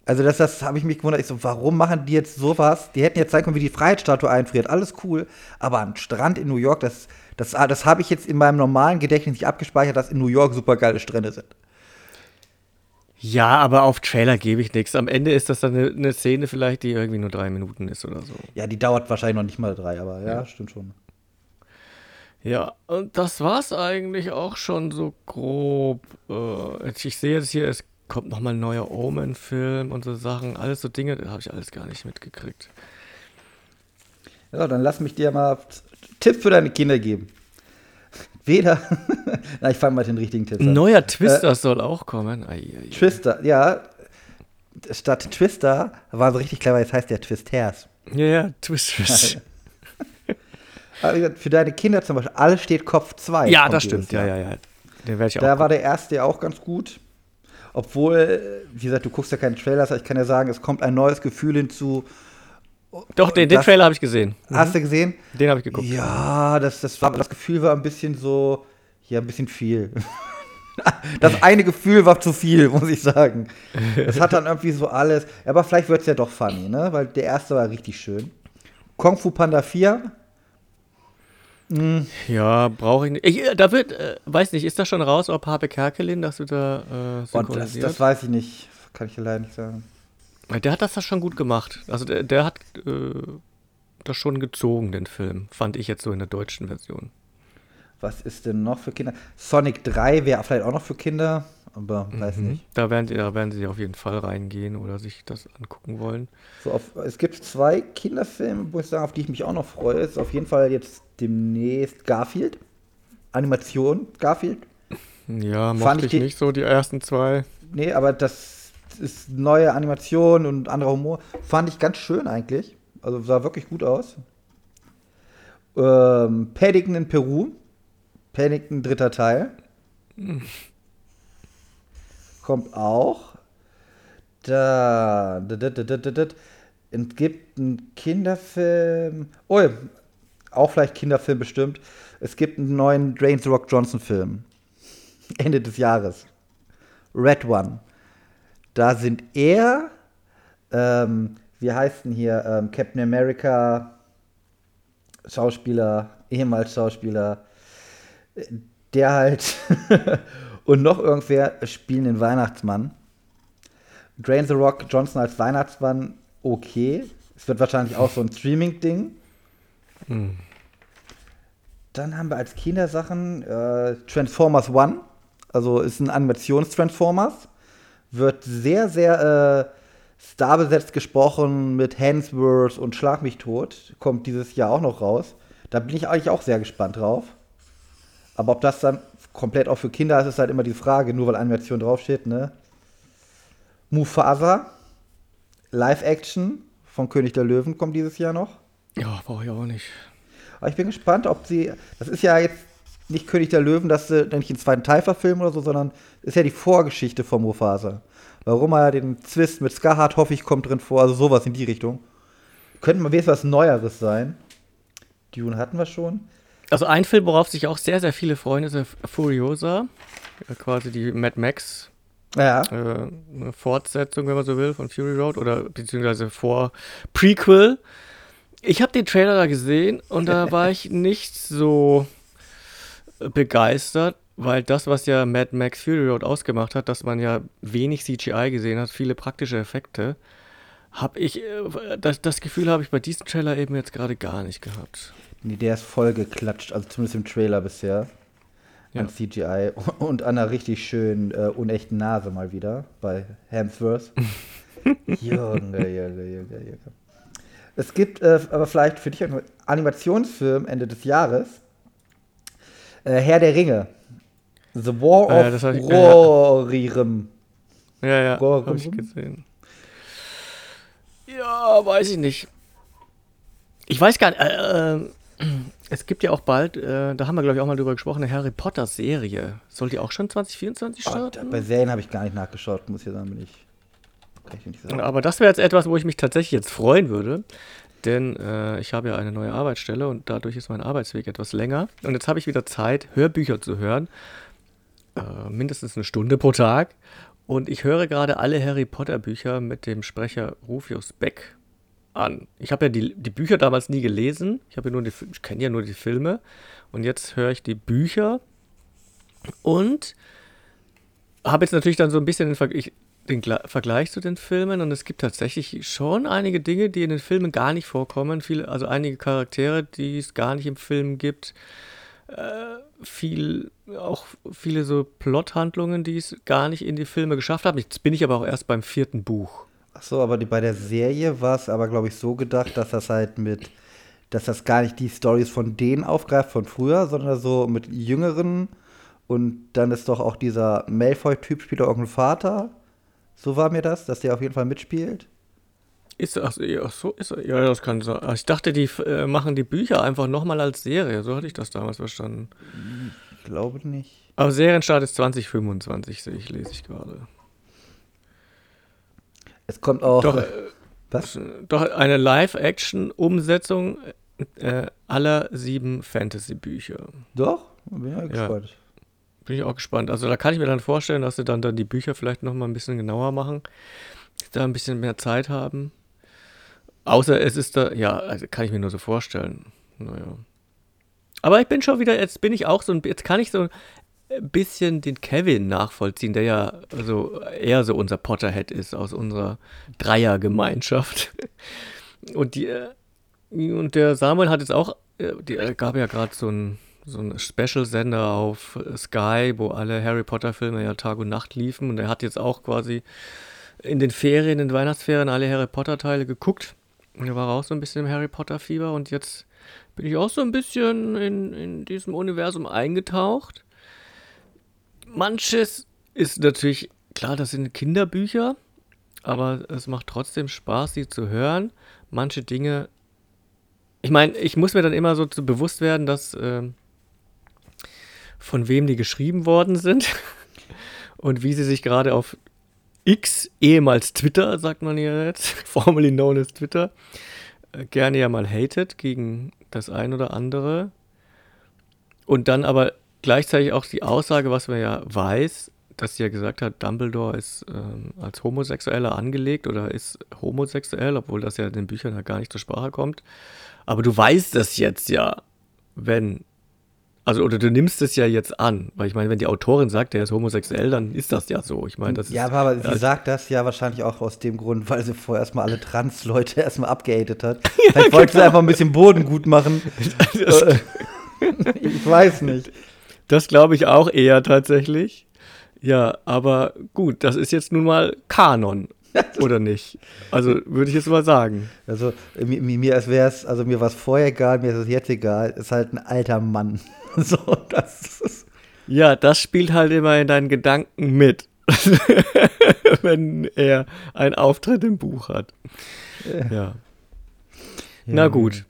Also das, das habe ich mich gewundert. Ich so, warum machen die jetzt sowas? Die hätten jetzt zeigen können, wie die Freiheitsstatue einfriert. Alles cool. Aber ein Strand in New York, das, das, das habe ich jetzt in meinem normalen Gedächtnis nicht abgespeichert, dass in New York super geile Strände sind. Ja, aber auf Trailer gebe ich nichts. Am Ende ist das dann eine, eine Szene vielleicht, die irgendwie nur drei Minuten ist oder so. Ja, die dauert wahrscheinlich noch nicht mal drei, aber ja, stimmt schon. Ja, und das war's eigentlich auch schon so grob. Äh, ich sehe jetzt hier, es kommt nochmal ein neuer Omen-Film und so Sachen. Alles so Dinge, da habe ich alles gar nicht mitgekriegt. Ja, dann lass mich dir mal Tipps für deine Kinder geben. Weder. Na, ich fange mal den richtigen Tipps Ein an. neuer Twister soll auch kommen. Ei, ei. Twister, ja. Statt Twister war so richtig clever, jetzt heißt der Twisters. Ja, ja, Twisters. Für deine Kinder zum Beispiel, alles steht Kopf 2. ja, das stimmt. Ja, ja, ja. Den werde ich auch. Da war der erste ja auch ganz gut. Obwohl, wie gesagt, du guckst ja keine Trailers, aber ich kann ja sagen, es kommt ein neues Gefühl hinzu. Doch, den, den das- Trailer habe ich gesehen. Hast du gesehen? Den habe ich geguckt. Ja, das, das, war, das Gefühl war ein bisschen so, ja, ein bisschen viel. Das eine Gefühl war zu viel, muss ich sagen. Es hat dann irgendwie so alles. Aber vielleicht wird es ja doch funny, ne? Weil der erste war richtig schön. Kung Fu Panda 4. Ja, brauche ich nicht. Ich, äh, da wird, äh, weiß nicht, ist das schon raus, ob Habe Kerkelin das wieder äh, Und das, synchronisiert? das weiß ich nicht. Kann ich leider nicht sagen. Der hat das da schon gut gemacht. Also der, der hat äh, das schon gezogen, den Film. Fand ich jetzt so in der deutschen Version. Was ist denn noch für Kinder? Sonic 3 wäre vielleicht auch noch für Kinder, aber weiß nicht. Da werden, die- da werden sie auf jeden Fall reingehen oder sich das angucken wollen. So auf, es gibt zwei Kinderfilme, muss ich sagen, auf die ich mich auch noch freue. Ist auf jeden Fall jetzt demnächst Garfield. Animation Garfield. Ja, Fand mochte ich ich nicht so, die ersten zwei. Nee, aber das ist neue Animation und anderer Humor. Fand ich ganz schön eigentlich. Also sah wirklich gut aus. Ähm, Paddington in Peru. Paddington dritter Teil. Kommt auch. Da. da, da, da, da, da, da. Es gibt einen Kinderfilm. Oh, auch vielleicht Kinderfilm bestimmt. Es gibt einen neuen Dwayne The Rock Johnson Film. Ende des Jahres. Red One. Da sind er, ähm, wie heißt denn hier, ähm, Captain America, Schauspieler, ehemals Schauspieler, der halt und noch irgendwer spielen den Weihnachtsmann. Drain the Rock Johnson als Weihnachtsmann, okay. Es wird wahrscheinlich auch so ein Streaming-Ding. Dann haben wir als Kindersachen äh, Transformers One. Also ist ein Animations-Transformers. Wird sehr, sehr äh, starbesetzt gesprochen mit Hansworth und Schlag mich tot. Kommt dieses Jahr auch noch raus. Da bin ich eigentlich auch sehr gespannt drauf. Aber ob das dann komplett auch für Kinder ist, ist halt immer die Frage, nur weil Animation draufsteht, ne? Mufasa, Live-Action von König der Löwen kommt dieses Jahr noch. Ja, brauche ich auch nicht. Aber ich bin gespannt, ob sie. Das ist ja jetzt nicht König der Löwen, dass sie nicht den zweiten Teil verfilmen oder so, sondern ist ja die Vorgeschichte von Mufasa. Warum er den Zwist mit Scarhard, hoffe ich, kommt drin vor, also sowas in die Richtung. Könnte mal wenigstens was Neueres sein. Dune hatten wir schon. Also ein Film, worauf sich auch sehr, sehr viele freuen, ist Furiosa. Quasi die Mad Max Ja. äh, eine Fortsetzung, wenn man so will, von Fury Road oder beziehungsweise vor Prequel. Ich habe den Trailer da gesehen und da war ich nicht so begeistert, weil das, was ja Mad Max Fury Road ausgemacht hat, dass man ja wenig CGI gesehen hat, viele praktische Effekte, habe ich äh, das, das Gefühl habe ich bei diesem Trailer eben jetzt gerade gar nicht gehabt. Nee, der ist voll geklatscht, also zumindest im Trailer bisher. Ja. An CGI und an einer richtig schönen, äh, unechten Nase mal wieder bei Hemsworth. Junge, Junge, Junge, Junge. Es gibt äh, aber vielleicht für dich einen Animationsfilm Ende des Jahres. Äh, Herr der Ringe. The War Äh, of hab ich- Rohirrim. Ja, ja, Gore- habe ich gesehen. Ja, weiß ich nicht. Ich weiß gar nicht. Äh, äh, es gibt ja auch bald, äh, da haben wir glaube ich auch mal drüber gesprochen, eine Harry Potter Serie. Soll die auch schon 2024 Oh, starten? bei Serien habe ich gar nicht nachgeschaut, muss ich sagen, bin ich. Kann ich nicht sagen. Aber das wäre jetzt etwas, wo ich mich tatsächlich jetzt freuen würde. Denn äh, ich habe ja eine neue Arbeitsstelle und dadurch ist mein Arbeitsweg etwas länger. Und jetzt habe ich wieder Zeit, Hörbücher zu hören. Äh, mindestens eine Stunde pro Tag. Und ich höre gerade alle Harry Potter Bücher mit dem Sprecher Rufius Beck an. Ich habe ja die, die Bücher damals nie gelesen. Ich, ja nur die, ich kenne ja nur die Filme. Und jetzt höre ich die Bücher. Und habe jetzt natürlich dann so ein bisschen den, Ver ich, den Gla Vergleich zu den Filmen und es gibt tatsächlich schon einige Dinge, die in den Filmen gar nicht vorkommen. Viele, also einige Charaktere, die es gar nicht im Film gibt. Äh, viel, auch viele so Plothandlungen, die es gar nicht in die Filme geschafft haben. Jetzt bin ich aber auch erst beim vierten Buch. Ach so, aber die, bei der Serie war es aber, glaube ich, so gedacht, dass das halt mit, dass das gar nicht die Stories von denen aufgreift von früher, sondern so mit jüngeren und dann ist doch auch dieser Malfoy-Typ spielt auch einen Vater. So war mir das, dass der auf jeden Fall mitspielt. Ist ja, ach so, ist ja, das kann sein. Ach, Ich dachte, die äh, machen die Bücher einfach nochmal als Serie. So hatte ich das damals verstanden. Ich glaube nicht. Aber Serienstart ist 2025, sehe ich, lese ich gerade. Es kommt auch. Doch, äh, was? Doch eine Live-Action-Umsetzung äh, aller sieben Fantasy-Bücher. Doch? Bin ja gespannt. Bin ich auch gespannt. Also da kann ich mir dann vorstellen, dass sie dann, dann die Bücher vielleicht noch mal ein bisschen genauer machen, da ein bisschen mehr Zeit haben. Außer es ist da, ja, also kann ich mir nur so vorstellen. Naja. Aber ich bin schon wieder, jetzt bin ich auch so ein, jetzt kann ich so ein bisschen den Kevin nachvollziehen, der ja so eher so unser Potterhead ist aus unserer Dreiergemeinschaft. Und die, äh, und der Samuel hat jetzt auch, äh, die äh, gab ja gerade so ein so ein Special-Sender auf Sky, wo alle Harry Potter-Filme ja Tag und Nacht liefen. Und er hat jetzt auch quasi in den Ferien, in den Weihnachtsferien alle Harry Potter-Teile geguckt. Und er war auch so ein bisschen im Harry Potter-Fieber. Und jetzt bin ich auch so ein bisschen in, in diesem Universum eingetaucht. Manches ist natürlich, klar, das sind Kinderbücher, aber es macht trotzdem Spaß, sie zu hören. Manche Dinge ich meine, ich muss mir dann immer so bewusst werden, dass ähm, von wem die geschrieben worden sind und wie sie sich gerade auf X, ehemals Twitter, sagt man ja jetzt, formerly known as Twitter, äh, gerne ja mal hatet gegen das ein oder andere. Und dann aber gleichzeitig auch die Aussage, was man ja weiß, dass sie ja gesagt hat, Dumbledore ist ähm, als Homosexueller angelegt oder ist homosexuell, obwohl das ja in den Büchern ja gar nicht zur Sprache kommt. Aber du weißt das jetzt ja, wenn, also oder du nimmst es ja jetzt an, weil ich meine, wenn die Autorin sagt, der ist homosexuell, dann ist das ja so. Ich meine, das ja, ist, aber, aber sie ja, sagt das ja wahrscheinlich auch aus dem Grund, weil sie vorher erstmal alle Trans-Leute erstmal abgehatet hat. Vielleicht wollte sie einfach ein bisschen Boden gut machen. das, ich weiß nicht. das glaube ich auch eher tatsächlich. Ja, aber gut, das ist jetzt nun mal Kanon, oder nicht? Also würde ich jetzt mal sagen. Also mir, mir als wäre es, also mir war es vorher egal, mir ist es jetzt egal. Ist halt ein alter Mann. So, das ist. Ja, das spielt halt immer in deinen Gedanken mit, wenn er einen Auftritt im Buch hat. Ja. Na gut.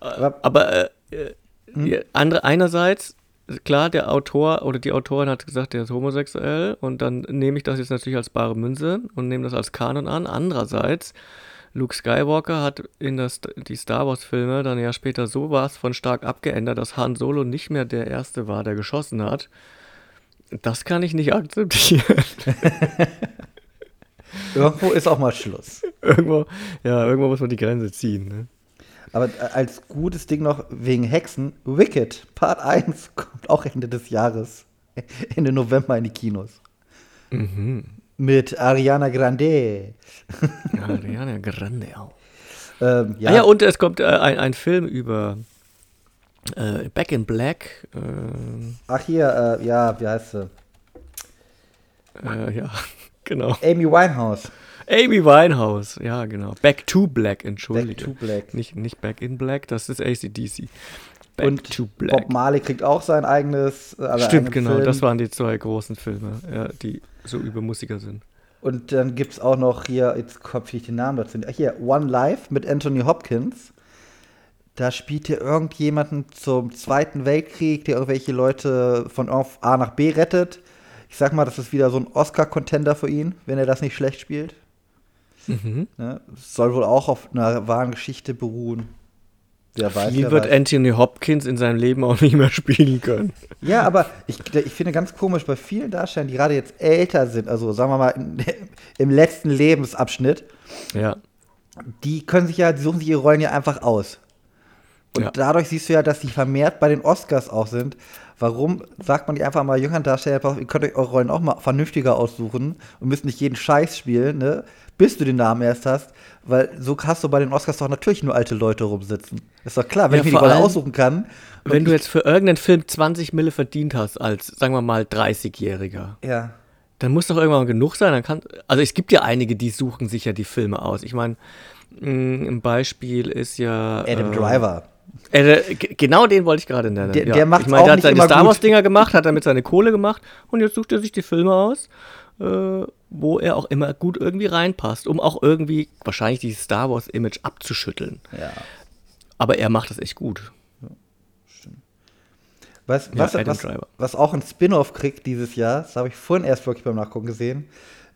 Aber- äh, ja, andere, einerseits, klar, der Autor oder die Autorin hat gesagt, der ist homosexuell und dann nehme ich das jetzt natürlich als bare Münze und nehme das als Kanon an. Andererseits Luke Skywalker hat in das, die Star Wars-Filme dann ja später so was von stark abgeändert, dass Han Solo nicht mehr der Erste war, der geschossen hat. Das kann ich nicht akzeptieren. Irgendwo ist auch mal Schluss. irgendwo, ja, irgendwo muss man die Grenze ziehen. Ne? Aber als gutes Ding noch wegen Hexen, Wicked, Part 1 kommt auch Ende des Jahres. Ende November in die Kinos. Mhm. Mit Ariana Grande. Ariana Grande auch. Ähm, Ja, ah, ja und es kommt äh, ein, ein Film über äh, Back in Black. Äh, Ach hier, äh, ja, wie heißt sie? äh, ja, genau. Amy Winehouse. Amy Winehouse, ja, genau. Back to Black, entschuldige. Back to Black. Nicht, nicht Back in Black, das ist ACDC. Back Und to Black. Bob Marley kriegt auch sein eigenes. Also Stimmt, genau. Film. Das waren die zwei großen Filme, ja, die so über Musiker sind. Und dann gibt es auch noch hier, jetzt kopfe ich den Namen dazu. Hier, One Life mit Anthony Hopkins. Da spielt hier irgendjemanden zum Zweiten Weltkrieg, der irgendwelche Leute von A nach B rettet. Ich sag mal, das ist wieder so ein Oscar-Contender für ihn, wenn er das nicht schlecht spielt. Mhm. Ne? Es soll wohl auch auf einer wahren Geschichte beruhen. Wer weiß, Viel wer wird weiß. Anthony Hopkins in seinem Leben auch nicht mehr spielen können. Ja, aber ich, ich finde ganz komisch, bei vielen Darstellern, die gerade jetzt älter sind, also sagen wir mal in, im letzten Lebensabschnitt, Ja. die können sich ja, die suchen sich ihre Rollen ja einfach aus. Und Ja. dadurch siehst du ja, dass die vermehrt bei den Oscars auch sind. Warum sagt man nicht einfach mal jüngeren Darstellern, ihr könnt euch eure Rollen auch mal vernünftiger aussuchen und müsst nicht jeden Scheiß spielen, ne? bis du den Namen erst hast. Weil so hast du bei den Oscars doch natürlich nur alte Leute rumsitzen. Ist doch klar, wenn Ja, ich mir die Rolle aussuchen kann. Wenn du jetzt für irgendeinen Film 20 Mille verdient hast, als, sagen wir mal, 30-Jähriger, Ja. dann muss doch irgendwann genug sein. Dann kann, also es gibt ja einige, die suchen sich ja die Filme aus. Ich meine, mh, ein Beispiel ist ja. Adam äh, Driver. Äh, genau den wollte ich gerade nennen. Der- ja. der macht's ich meine, auch der hat nicht seine Star. Wars-Dinger gemacht, hat damit seine Kohle gemacht und jetzt sucht er sich die Filme aus, äh, wo er auch immer gut irgendwie reinpasst, um auch irgendwie wahrscheinlich dieses Star Wars-Image abzuschütteln. Ja. Aber er macht das echt gut. Was, Ja, was, Adam was, Driver. was auch ein Spin-off kriegt dieses Jahr, das habe ich vorhin erst wirklich beim Nachgucken gesehen.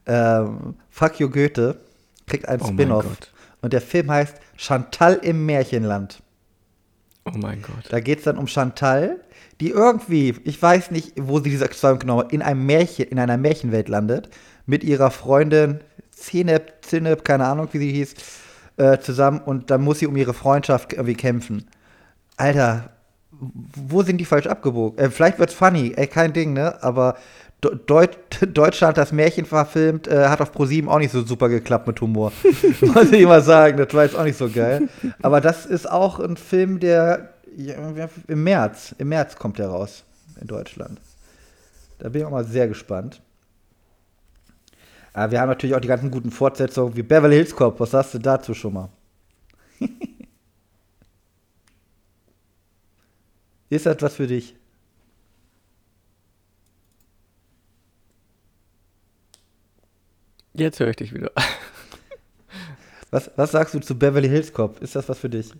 Ähm, Fuck You Goethe kriegt ein Oh Spin-off. Und der Film heißt Chantal im Märchenland. Oh mein Gott. Da geht es dann um Chantal, die irgendwie, ich weiß nicht, wo sie diese Zusammenhang genau in einem Märchen, in einer Märchenwelt landet, mit ihrer Freundin Zeneb, Zeneb, keine Ahnung, wie sie hieß, äh, zusammen und dann muss sie um ihre Freundschaft irgendwie kämpfen. Alter, wo sind die falsch abgebogen? Äh, vielleicht wird's funny, ey, kein Ding, ne? Aber Deut Deutschland das Märchen verfilmt, äh, hat auf ProSieben auch nicht so super geklappt mit Humor. Muss ich mal sagen, das war jetzt auch nicht so geil. Aber das ist auch ein Film, der im März, im März kommt der raus in Deutschland. Da bin ich auch mal sehr gespannt. Aber wir haben natürlich auch die ganzen guten Fortsetzungen wie Beverly Hills Cop. Was sagst du dazu schon mal? Ist das was für dich? Jetzt höre ich dich wieder. Was, was sagst du zu Beverly Hills Cop? Ist das was für dich?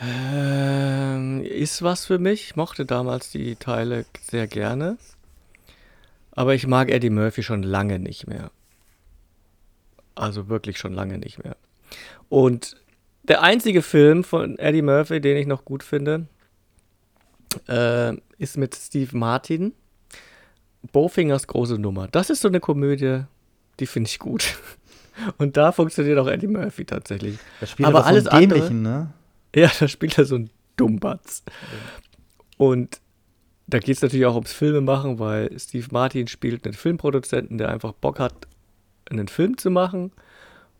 Ähm, ist was für mich. Ich mochte damals die Teile sehr gerne. Aber ich mag Eddie Murphy schon lange nicht mehr. Also wirklich schon lange nicht mehr. Und der einzige Film von Eddie Murphy, den ich noch gut finde, äh, ist mit Steve Martin. Bowfingers große Nummer. Das ist so eine Komödie, die finde ich gut. Und da funktioniert auch Eddie Murphy tatsächlich. Das spielt Aber so alles einen andere- dämlichen, ne? Ja, da spielt er so ein Dummbatz. Und da geht es natürlich auch ums Filmemachen, weil Steve Martin spielt einen Filmproduzenten, der einfach Bock hat, einen Film zu machen.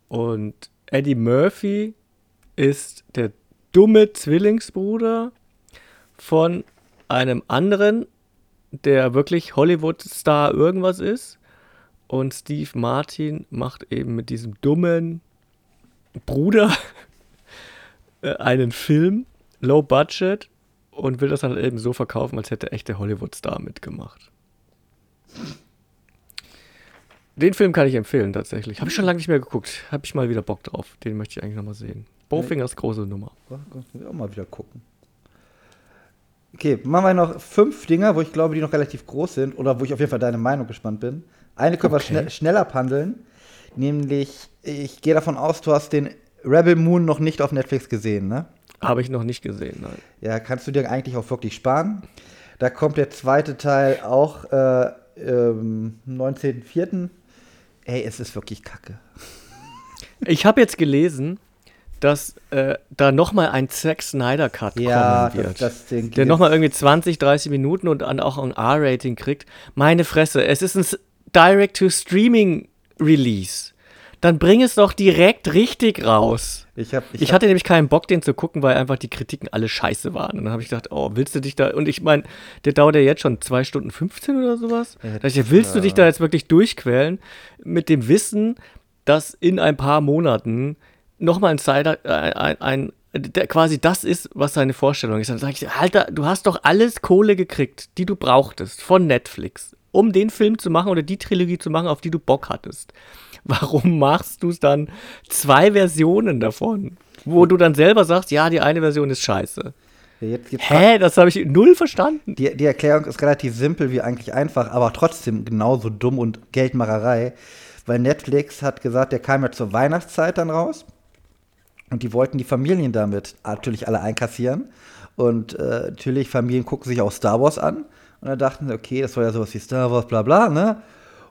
Und Eddie Murphy ist der dumme Zwillingsbruder von einem anderen, der wirklich Hollywood-Star irgendwas ist. Und Steve Martin macht eben mit diesem dummen Bruder äh, einen Film, low budget, und will das dann eben so verkaufen, als hätte echte Hollywood-Star mitgemacht. Den Film kann ich empfehlen, tatsächlich. Habe ich schon lange nicht mehr geguckt. Habe ich mal wieder Bock drauf. Den möchte ich eigentlich nochmal sehen. Bowfingers große Nummer. Muss ich auch mal wieder gucken. Okay, machen wir noch fünf Dinger, wo ich glaube, die noch relativ groß sind oder wo ich auf jeden Fall deine Meinung gespannt bin. Eine können wir Okay. schnell, schneller pandeln. Nämlich, ich gehe davon aus, du hast den Rebel Moon noch nicht auf Netflix gesehen, ne? Habe ich noch nicht gesehen, nein. Ja, kannst du dir eigentlich auch wirklich sparen. Da kommt der zweite Teil auch äh, ähm, 19.04. Ey, es ist wirklich kacke. Ich habe jetzt gelesen, dass äh, da nochmal ein Zack Snyder Cut Ja, kommen wird. das, das den der nochmal irgendwie 20, 30 Minuten und dann auch ein R-Rating kriegt. Meine Fresse, es ist ein Direct-to-Streaming-Release. Dann bring es doch direkt richtig raus. Ich, hab, Ich, hab- hatte nämlich keinen Bock, den zu gucken, weil einfach die Kritiken alle scheiße waren. Und dann habe ich gedacht, oh, willst du dich da. Und ich meine, der dauert ja jetzt schon 2 Stunden 15 oder sowas. Ja, Da ich, willst du dich da jetzt wirklich durchquälen mit dem Wissen, dass in ein paar Monaten nochmal ein Cider, äh, ein, ein, der quasi das ist, was seine Vorstellung ist. Dann sage ich, Alter, du hast doch alles Kohle gekriegt, die du brauchtest von Netflix, um den Film zu machen oder die Trilogie zu machen, auf die du Bock hattest. Warum machst du es dann zwei Versionen davon? Wo du dann selber sagst, ja, die eine Version ist scheiße. jetzt gibt's Hä? Das habe ich null verstanden. Die, die Erklärung ist relativ simpel wie eigentlich einfach, aber trotzdem genauso dumm und Geldmacherei. Weil Netflix hat gesagt, der kam ja zur Weihnachtszeit dann raus. Und die wollten die Familien damit natürlich alle einkassieren. Und äh, natürlich, Familien gucken sich auch Star Wars an. Und dann dachten sie, okay, das soll ja sowas wie Star Wars, bla bla, ne?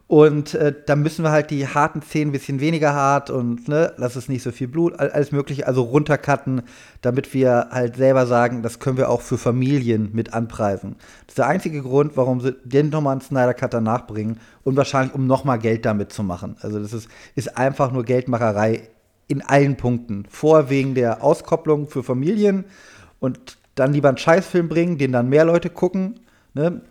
Und äh, da müssen wir halt die harten Szenen ein bisschen weniger hart und ne, lass es nicht so viel Blut, all- alles mögliche, also runtercutten, damit wir halt selber sagen, das können wir auch für Familien mit anpreisen. Das ist der einzige Grund, warum sie den nochmal einen Snyder Cut danach bringen und wahrscheinlich, um nochmal Geld damit zu machen. Also das ist, ist einfach nur Geldmacherei in allen Punkten. Vor wegen der Auskopplung für Familien und dann lieber einen Scheißfilm bringen, den dann mehr Leute gucken, ne?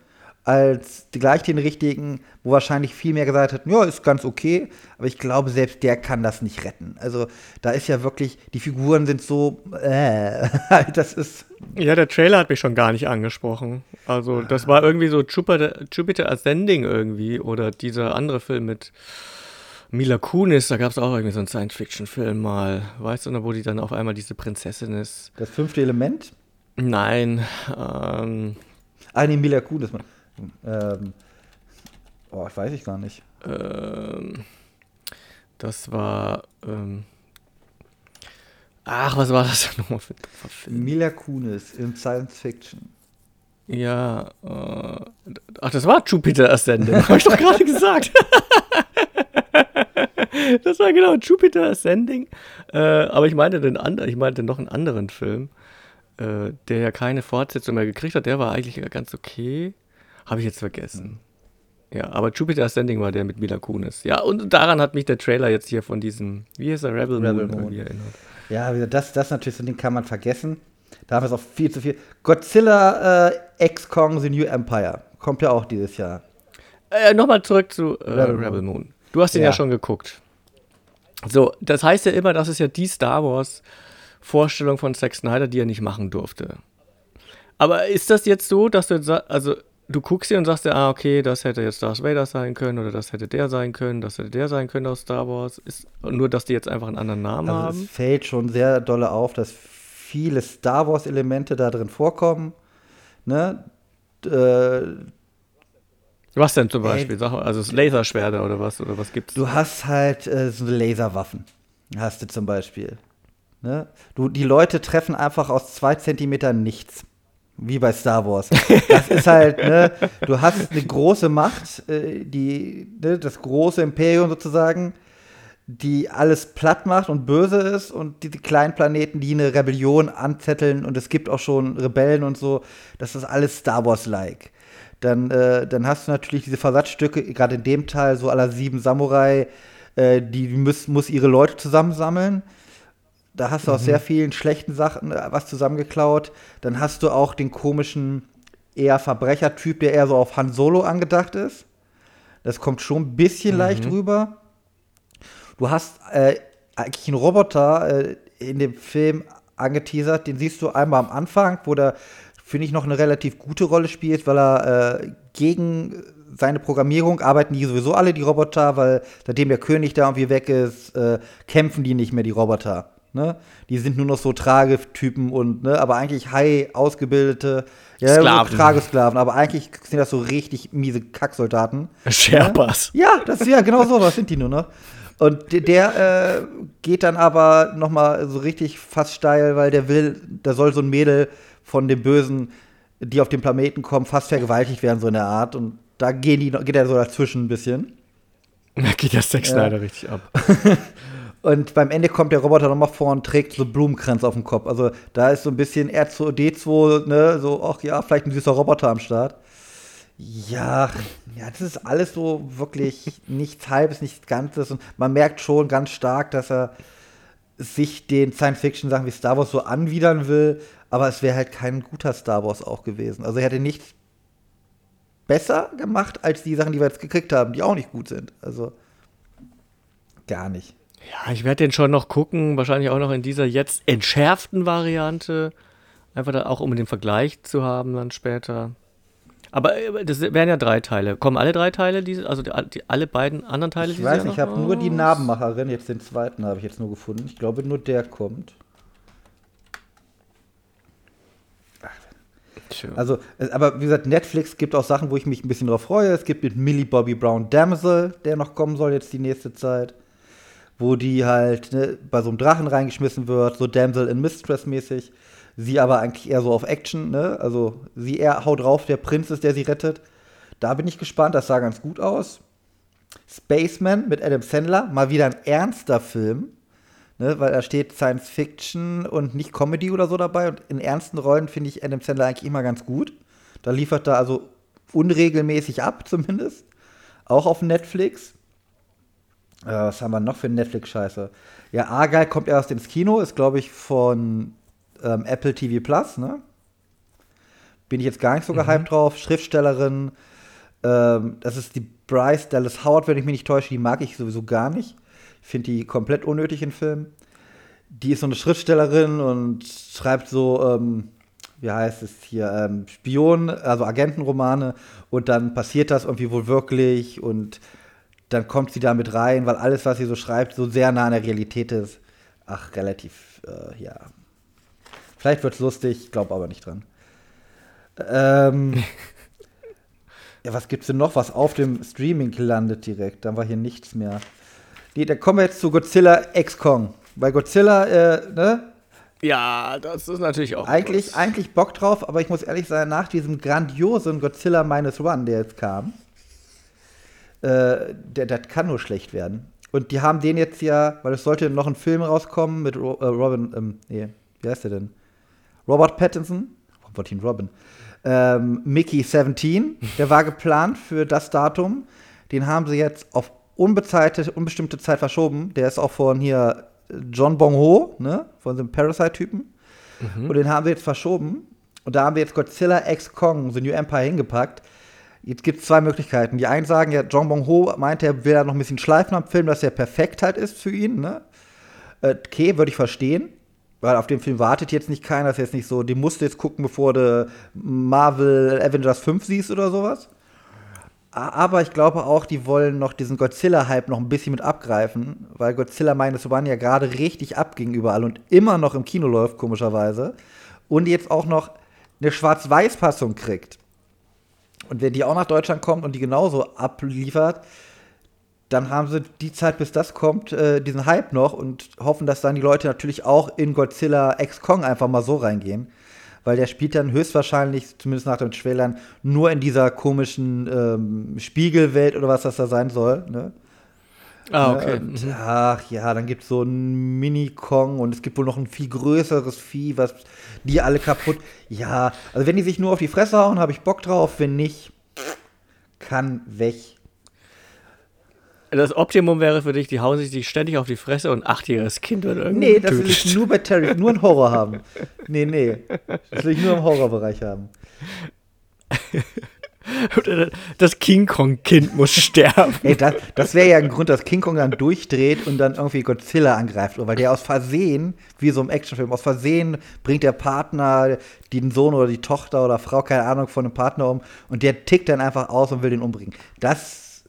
als gleich den richtigen, wo wahrscheinlich viel mehr gesagt hätten, ja, ist ganz okay, aber ich glaube, selbst der kann das nicht retten. Also da ist ja wirklich, die Figuren sind so, äh, das ist, Ja, der Trailer hat mich schon gar nicht angesprochen. Also, das war irgendwie so Jupiter, Jupiter Ascending irgendwie oder dieser andere Film mit Mila Kunis, da gab es auch irgendwie so einen Science-Fiction-Film mal. Weißt du noch, wo die dann auf einmal diese Prinzessin ist? das fünfte Element. Nein, ähm, Ah, nee, Mila Kunis. Ähm, oh, weiß ich gar nicht. ähm, das war, ähm, ach, was war das denn nochmal für ein Film? Mila Kunis in Science Fiction. Ja, äh, ach, das war Jupiter Ascending, habe ich doch gerade gesagt. das war genau Jupiter Ascending. Äh, aber ich meinte den anderen, ich meinte noch einen anderen Film, äh, der ja keine Fortsetzung mehr gekriegt hat. Der war eigentlich ganz okay. Habe ich jetzt vergessen. Ja, aber Jupiter Ascending war der mit Mila Kunis. Ja, und daran hat mich der Trailer jetzt hier von diesem, wie heißt der, Rebel, Rebel Moon, Moon. erinnert. Ja, das, das natürlich so ein Ding kann man vergessen. Da haben wir es auch viel zu viel. Godzilla äh, X Kong The New Empire kommt ja auch dieses Jahr. Äh, Nochmal zurück zu äh, Rebel Rebel, Moon. Moon. Du hast den ja. Ja. schon geguckt. So, das heißt ja immer, das ist ja die Star Wars Vorstellung von Zack Snyder, die er nicht machen durfte. Aber ist das jetzt so, dass du, jetzt also du guckst hier und sagst dir, ah, okay, das hätte jetzt Darth Vader sein können oder das hätte der sein können, das hätte der sein können aus Star Wars. Ist nur, dass die jetzt einfach einen anderen Namen Also haben. es fällt schon sehr dolle auf, dass viele Star Wars Elemente da drin vorkommen. Ne? Äh, Was denn zum Ey. Beispiel? Mal, also Laserschwerter oder was? Oder was gibt's? du hast halt äh, so Laserwaffen. Hast du zum Beispiel. Ne? Du, die Leute treffen einfach aus zwei Zentimetern nichts. Wie bei Star Wars. Das ist halt, ne, du hast eine große Macht, äh, die, ne, das große Imperium sozusagen, die alles platt macht und böse ist und diese kleinen Planeten, die eine Rebellion anzetteln und es gibt auch schon Rebellen und so, das ist alles Star Wars-like. Dann, äh, dann hast du natürlich diese Versatzstücke, gerade in dem Teil, so aller sieben Samurai, äh, die muss, muss ihre Leute zusammensammeln. Da hast du aus sehr vielen schlechten Sachen äh, was zusammengeklaut. Dann hast du auch den komischen eher Verbrechertyp, der eher so auf Han Solo angedacht ist. Das kommt schon ein bisschen leicht rüber. Du hast äh, eigentlich einen Roboter äh, in dem Film angeteasert, den siehst du einmal am Anfang, wo der, finde ich, noch eine relativ gute Rolle spielt, weil er äh, gegen seine Programmierung arbeiten die sowieso alle, die Roboter, weil seitdem der König da irgendwie weg ist, äh, kämpfen die nicht mehr, die Roboter. Ne? Die sind nur noch so Tragetypen und, ne, aber eigentlich high ausgebildete ja, Sklaven. Tragesklaven, aber eigentlich sind das so richtig miese Kacksoldaten. Sherpas. Ja, das ja genau so, was sind die nur noch. Und der, äh, geht dann aber noch mal so richtig fast steil, weil der will, da soll so ein Mädel von dem Bösen, die auf den Planeten kommen, fast vergewaltigt werden, so in der Art. Und da gehen die, geht er so dazwischen ein bisschen. Da geht der Zack Ja. Richtig ab. Und beim Ende kommt der Roboter nochmal vor und trägt so Blumenkranz auf dem Kopf. Also da ist so ein bisschen R2D2, ne, so, ach ja, vielleicht ein süßer Roboter am Start. Ja, ja, das ist alles so wirklich nichts Halbes, nichts Ganzes. Und man merkt schon ganz stark, dass er sich den Science-Fiction-Sachen wie Star Wars so anwidern will. Aber es wäre halt kein guter Star Wars auch gewesen. Also er hätte nichts besser gemacht als die Sachen, die wir jetzt gekriegt haben, die auch nicht gut sind. Also gar nicht. Ja, ich werde den schon noch gucken, wahrscheinlich auch noch in dieser jetzt entschärften Variante. Einfach da auch, um den Vergleich zu haben dann später. Aber äh, das wären ja drei Teile. Kommen alle drei Teile, diese, also die, die, alle beiden anderen Teile? Ich weiß ich habe nur die? Narbenmacherin, jetzt den zweiten habe ich jetzt nur gefunden. Ich glaube, nur der kommt. Tja. Also, äh, aber wie gesagt, Netflix gibt auch Sachen, wo ich mich ein bisschen drauf freue. Es gibt mit Millie Bobby Brown Damsel, der noch kommen soll jetzt die nächste Zeit. Wo die halt ne, bei so einem Drachen reingeschmissen wird, so Damsel in Mistress mäßig. Sie aber eigentlich eher so auf Action, ne? Also sie eher haut drauf, der Prinz ist, der sie rettet. Da bin ich gespannt, das sah ganz gut aus. Spaceman mit Adam Sandler, mal wieder ein ernster Film, ne, weil da steht Science Fiction und nicht Comedy oder so dabei. Und in ernsten Rollen finde ich Adam Sandler eigentlich immer ganz gut. Da liefert er also unregelmäßig ab, zumindest. Auch auf Netflix. Äh, was haben wir noch für Netflix-Scheiße? Ja, Argyle kommt erst ins Kino, ist, glaube ich, von ähm, Apple TV Plus, ne? Bin ich jetzt gar nicht so gehypt drauf. Schriftstellerin, ähm, das ist die Bryce Dallas Howard, wenn ich mich nicht täusche, die mag ich sowieso gar nicht. Ich finde die komplett unnötig im Film. Die ist so eine Schriftstellerin und schreibt so, ähm, wie heißt es hier, ähm, Spion, also Agentenromane und dann passiert das irgendwie wohl wirklich und dann kommt sie da mit rein, weil alles, was sie so schreibt, so sehr nah an der Realität ist. Ach, relativ, äh, ja. Vielleicht wird's lustig, glaube aber nicht dran. Ähm, ja, was gibt's denn noch, was auf dem Streaming landet direkt? Dann war hier nichts mehr. Nee, dann kommen wir jetzt zu Godzilla X Kong. Bei Godzilla, äh, ne? Ja, das ist natürlich auch. Eigentlich, eigentlich Bock drauf, aber ich muss ehrlich sagen, nach diesem grandiosen Godzilla Minus One, der jetzt kam, äh, der, das kann nur schlecht werden. Und die haben den jetzt ja, weil es sollte noch ein Film rauskommen mit Ro äh, Robin, ähm, nee, wie heißt der denn? Robert Pattinson? Robert Robin. Ähm, Mickey 17, der war geplant für das Datum. Den haben sie jetzt auf unbezahlte, unbestimmte Zeit verschoben. Der ist auch von hier John Bong Ho, ne? Von dem Parasite-Typen. Und den haben wir jetzt verschoben. Und da haben wir jetzt Godzilla X Kong, The New Empire, hingepackt. Jetzt gibt es zwei Möglichkeiten. Die einen sagen ja, John Bong Ho meinte, er will da noch ein bisschen schleifen am Film, dass der perfekt halt ist für ihn. Ne? Äh, Okay, würde ich verstehen. Weil auf den Film wartet jetzt nicht keiner. Das ist jetzt nicht so, den musst du jetzt gucken, bevor du Marvel Avengers 5 siehst oder sowas. Aber ich glaube auch, die wollen noch diesen Godzilla-Hype noch ein bisschen mit abgreifen, weil Godzilla Minus One ja gerade richtig abging überall und immer noch im Kino läuft, komischerweise. Und jetzt auch noch eine Schwarz-Weiß-Passung kriegt. Und wenn die auch nach Deutschland kommt und die genauso abliefert, dann haben sie die Zeit, bis das kommt, äh, diesen Hype noch und hoffen, dass dann die Leute natürlich auch in Godzilla X Kong einfach mal so reingehen. Weil der spielt dann höchstwahrscheinlich, zumindest nach den Trailern, nur in dieser komischen ähm, Spiegelwelt oder was das da sein soll. Ne? Ah, Ne, okay. Und, Mhm. ach ja, dann gibt es so einen Mini-Kong und es gibt wohl noch ein viel größeres Vieh, was die alle kaputt. Ja, also wenn die sich nur auf die Fresse hauen, habe ich Bock drauf. Wenn nicht, kann weg. Das Optimum wäre für dich, die hauen sich ständig auf die Fresse und ein achtjähriges Kind wird irgendwie Nee, das will ich nur bei Terry, nur in Horror haben. Nee, nee. Das will ich nur im Horrorbereich haben. Das King Kong-Kind muss sterben. Ey, das, das wäre ja ein Grund, dass King Kong dann durchdreht und dann irgendwie Godzilla angreift. Weil der aus Versehen, wie so im Actionfilm, aus Versehen bringt der Partner den Sohn oder die Tochter oder Frau, keine Ahnung, von einem Partner um und der tickt dann einfach aus und will den umbringen. Das,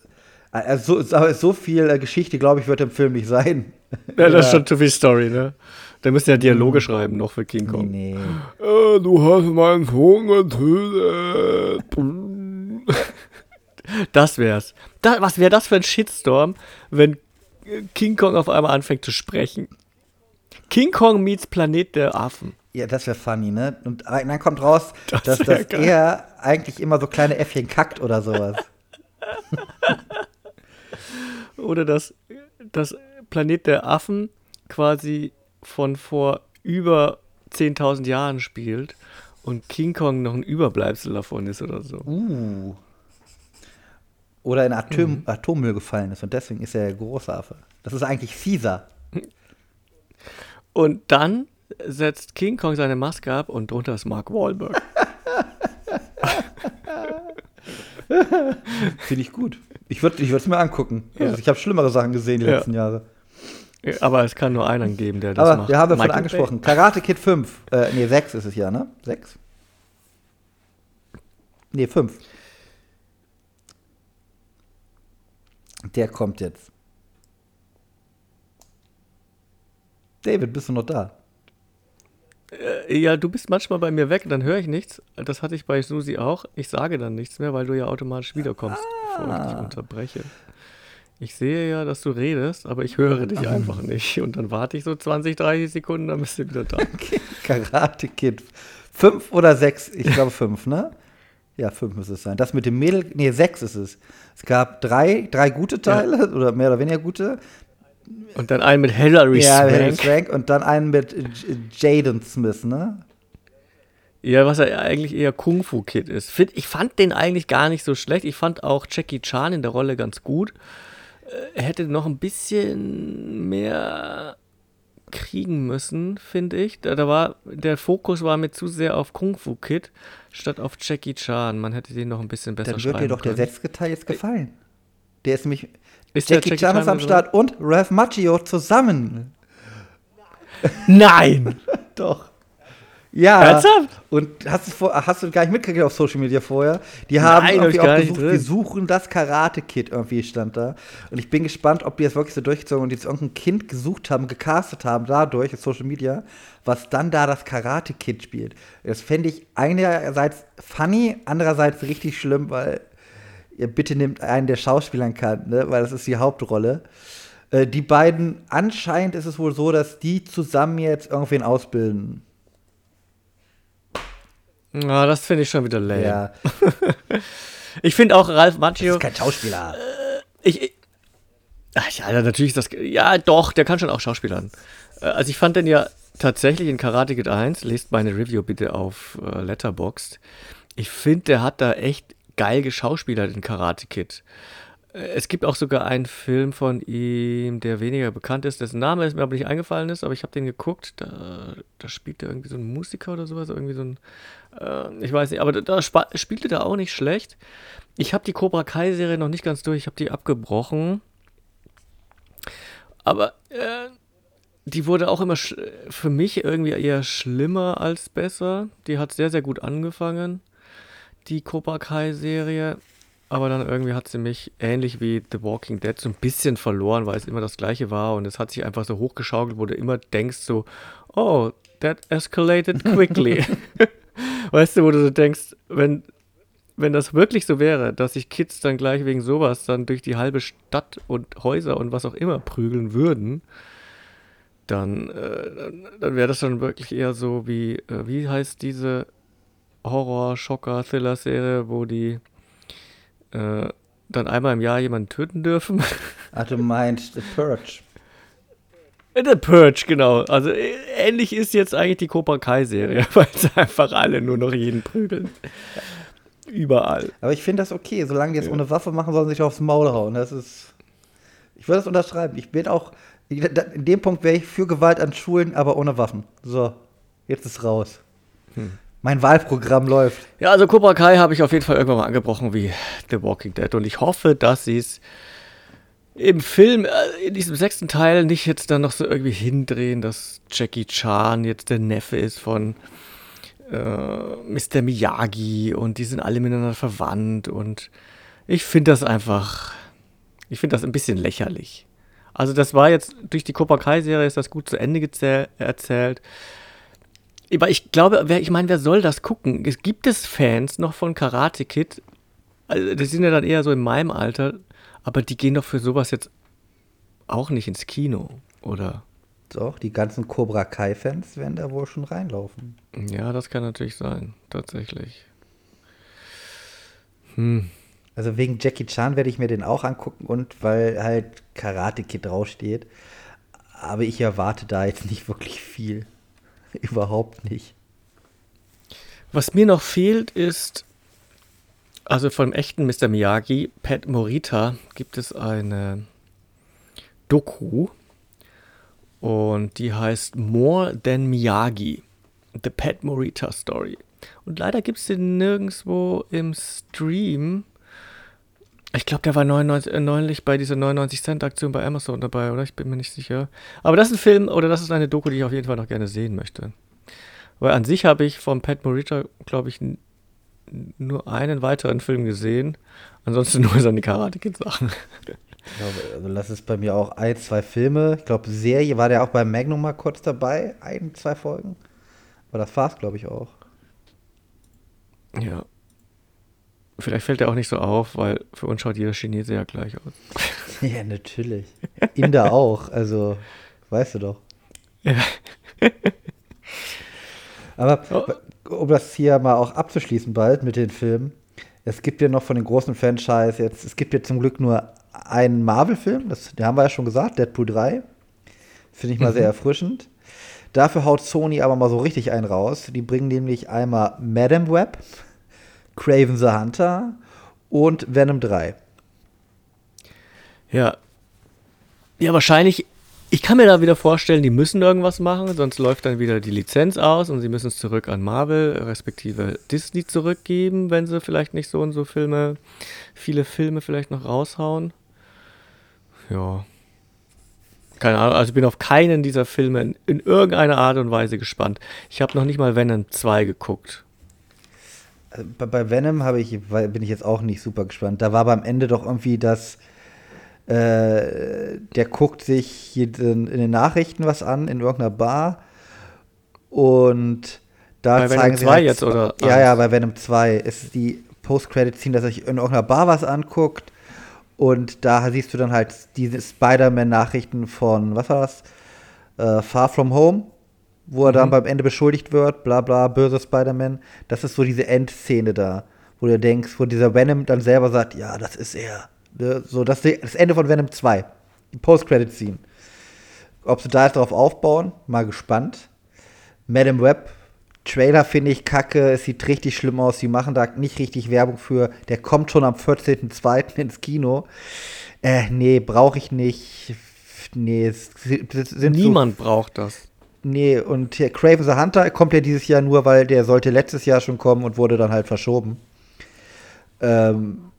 also so, so viel äh, Geschichte, glaube ich, wird im Film nicht sein. Ja, das ist schon zu viel Story, ne? Da müssen ja Dialoge schreiben noch für King Kong. nee. Äh, du hast meinen Sohn getötet. Das wär's. Da, was wäre das für ein Shitstorm, wenn King Kong auf einmal anfängt zu sprechen. King Kong meets Planet der Affen. Ja, das wäre funny, ne? Und dann kommt raus, Das dass das geil. er eigentlich immer so kleine Äffchen kackt oder sowas. Oder dass das Planet der Affen quasi von vor über 10.000 Jahren spielt und King Kong noch ein Überbleibsel davon ist oder so. Uh. Oder in Atom Atommüll gefallen ist und deswegen ist er der große Affe. Das ist eigentlich Caesar. Und dann setzt King Kong seine Maske ab und drunter ist Mark Wahlberg. Finde ich gut. Ich würde ich es mir angucken. Also ich habe schlimmere Sachen gesehen die Ja. letzten Jahre. Aber es kann nur einer geben, der das Aber macht. wir haben ja von Michael angesprochen. Karate Kid 5. Äh, nee, 6 ist es ja, ne? 6? Nee, 5. Der kommt jetzt. David, bist du noch da? Bay. Ja, du bist manchmal bei mir weg, dann höre ich nichts. Das hatte ich bei Susi auch. Ich sage dann nichts mehr, weil du ja automatisch wiederkommst, bevor ich dich unterbreche. Ich sehe ja, dass du redest, aber ich höre dich einfach nicht. Und dann warte ich so 20, 30 Sekunden, dann bist du wieder da. Karate Kid. 5 oder 6? Ich glaube 5, ne? Ja, 5 muss es sein. Das mit dem Mädel, nee, 6 ist es. Es gab drei, drei gute Teile oder mehr oder weniger gute. Und dann einen mit Hilary Ja, Swank. Swank und dann einen mit Jaden Smith, ne? Ja, was er eigentlich eher Kung Fu Kid ist. Ich fand den eigentlich gar nicht so schlecht. Ich fand auch Jackie Chan in der Rolle ganz gut. Äh, hätte noch ein bisschen mehr kriegen müssen, finde ich. Da, da war der Fokus war mir zu sehr auf Kung Fu Kid statt auf Jackie Chan. Man hätte den noch ein bisschen besser Dann wird dir doch der können. sechste Teil jetzt gefallen. Der ist nämlich. Ist der Jackie, Jackie Chan ist am Start und Ralph Macchio zusammen. Nein! Doch. Ja. Ernsthaft? Und hast du, hast du gar nicht mitgekriegt auf Social Media vorher? Die haben Nein, hab irgendwie gar auch gesucht, drin. wir suchen das Karate Kid irgendwie stand da. Und ich bin gespannt, ob die das wirklich so durchgezogen und jetzt irgendein Kind gesucht haben, gecastet haben dadurch auf Social Media, was dann da das Karate Kid spielt. Das fände ich einerseits funny, andererseits richtig schlimm, weil ihr bitte nehmt einen, der Schauspielern kann, ne? weil das ist die Hauptrolle. Äh, die beiden, anscheinend ist es wohl so, dass die zusammen jetzt irgendwen ausbilden. Ja, das finde ich schon wieder lame. Ja, Ich finde auch Ralph das Macchio. ist kein Schauspieler. Ich, ich ach ja, natürlich ist das. Ja, doch, der kann schon auch Schauspielern. Äh, Also ich fand den ja tatsächlich in Karate Kid 1, lest meine Review bitte auf äh, Letterboxd. Ich finde, der hat da echt geil geschauspielert in Karate Kid. Äh, Es gibt auch sogar einen Film von ihm, der weniger bekannt ist, dessen Name ist mir aber nicht eingefallen ist, aber ich habe den geguckt. Da, da spielt er irgendwie so ein Musiker oder sowas, irgendwie so ein, äh, ich weiß nicht, aber da, da spielte der auch nicht schlecht. Ich habe die Cobra Kai Serie noch nicht ganz durch, ich habe die abgebrochen. Aber äh, die wurde auch immer für mich irgendwie eher schlimmer als besser. Die hat sehr, sehr gut angefangen, die Cobra Kai Serie. Aber dann irgendwie hat sie mich ähnlich wie The Walking Dead so ein bisschen verloren, weil es immer das gleiche war und es hat sich einfach so hochgeschaukelt, wo du immer denkst so, oh, that escalated quickly. weißt du, wo du so denkst, wenn, wenn das wirklich so wäre, dass sich Kids dann gleich wegen sowas dann durch die halbe Stadt und Häuser und was auch immer prügeln würden, dann, äh, dann, dann wäre das schon wirklich eher so wie, äh, wie heißt diese Horror-Schocker-Thriller-Serie, wo die äh, dann einmal im Jahr jemanden töten dürfen. Ach, du meinst The Purge. The Purge, genau. Also äh, ähnlich ist jetzt eigentlich die Cobra Kai-Serie, weil sie einfach alle nur noch jeden prügeln. Überall. Aber ich finde das okay. Solange die es ohne Waffe machen, sollen sie sich aufs Maul hauen. Das ist. Ich würde das unterschreiben. Ich bin auch. In dem Punkt wäre ich für Gewalt an Schulen, aber ohne Waffen. So, jetzt ist raus. Mein Wahlprogramm läuft. Ja, also Cobra Kai habe ich auf jeden Fall irgendwann mal angebrochen wie The Walking Dead und ich hoffe, dass sie es im Film, äh, in diesem sechsten Teil, nicht jetzt dann noch so irgendwie hindrehen, dass Jackie Chan jetzt der Neffe ist von äh, Mr. Miyagi und die sind alle miteinander verwandt und ich finde das einfach, ich finde das ein bisschen lächerlich. Also das war jetzt, durch die Cobra Kai-Serie ist das gut zu Ende erzählt. Aber ich glaube, wer, ich meine, wer soll das gucken? Es gibt es Fans noch von Karate Kid? Also, die sind ja dann eher so in meinem Alter, aber die gehen doch für sowas jetzt auch nicht ins Kino, oder? Doch, die ganzen Cobra Kai-Fans werden da wohl schon reinlaufen. Ja, das kann natürlich sein, tatsächlich. Hm. Also wegen Jackie Chan werde ich mir den auch angucken und weil halt Karate Kid draufsteht. Aber ich erwarte da jetzt nicht wirklich viel. Überhaupt nicht. Was mir noch fehlt, ist, also vom echten Mr. Miyagi, Pat Morita, gibt es eine Doku und die heißt More Than Miyagi, The Pat Morita Story. Und leider gibt es den nirgendwo im Stream. Ich glaube, der war 99, äh, neulich bei dieser 99 Cent Aktion bei Amazon dabei, oder? Ich bin mir nicht sicher. Aber das ist ein Film oder das ist eine Doku, die ich auf jeden Fall noch gerne sehen möchte. Weil an sich habe ich von Pat Morita, glaube ich, nur einen weiteren Film gesehen. Ansonsten nur seine Karate Kid Sachen. Ich glaube, also das ist bei mir auch ein, zwei Filme. Ich glaube, Serie war der auch bei Magnum mal kurz dabei. Ein, zwei Folgen. Aber das war's, glaube ich, auch. Ja. Vielleicht fällt er auch nicht so auf, weil für uns schaut jeder Chinese ja gleich aus. Ja, natürlich. Inder auch, also weißt du doch. Ja. Aber um das hier mal auch abzuschließen bald mit den Filmen, es gibt ja noch von den großen Franchise jetzt, es gibt ja zum Glück nur einen Marvel-Film, das den haben wir ja schon gesagt, Deadpool 3. Finde ich mal Mhm. sehr erfrischend. Dafür haut Sony aber mal so richtig einen raus. Die bringen nämlich einmal Madam Web, Craven the Hunter und Venom 3. Ja. Ja, wahrscheinlich. Ich kann mir da wieder vorstellen, die müssen irgendwas machen, sonst läuft dann wieder die Lizenz aus und sie müssen es zurück an Marvel, respektive Disney zurückgeben, wenn sie vielleicht nicht so und so Filme, viele Filme vielleicht noch raushauen. Ja. Keine Ahnung, also ich bin auf keinen dieser Filme in, in irgendeiner Art und Weise gespannt. Ich habe noch nicht mal Venom 2 geguckt. Also bei, Venom ich, bin ich jetzt auch nicht super gespannt. Da war aber am Ende doch irgendwie das, äh, der guckt sich hier in, den Nachrichten was an, in irgendeiner Bar. Und da Bei Venom zeigen sie 2 halt, jetzt, oder? Ja, ja, bei Venom 2 ist die Post-Credit-Scene, dass er sich in irgendeiner Bar was anguckt. Und da siehst du dann halt diese Spider-Man-Nachrichten von, was war das? Äh, Far From Home, wo er dann beim Ende beschuldigt wird, bla bla, böse Spider-Man. Das ist so diese Endszene da, wo du denkst, wo dieser Venom dann selber sagt, ja, das ist er. Ne? So, das ist das Ende von Venom 2. Die Post-Credit-Scene. Ob sie da jetzt drauf aufbauen, mal gespannt. Madam Web, Trailer finde ich kacke, es sieht richtig schlimm aus, die machen da nicht richtig Werbung für. Der kommt schon am 14.02. ins Kino. Äh, nee, brauche ich nicht. Nee, es sind so Niemand braucht das. Nee, und hier Craven the Hunter kommt ja dieses Jahr nur, weil der sollte letztes Jahr schon kommen und wurde dann halt verschoben. Ähm,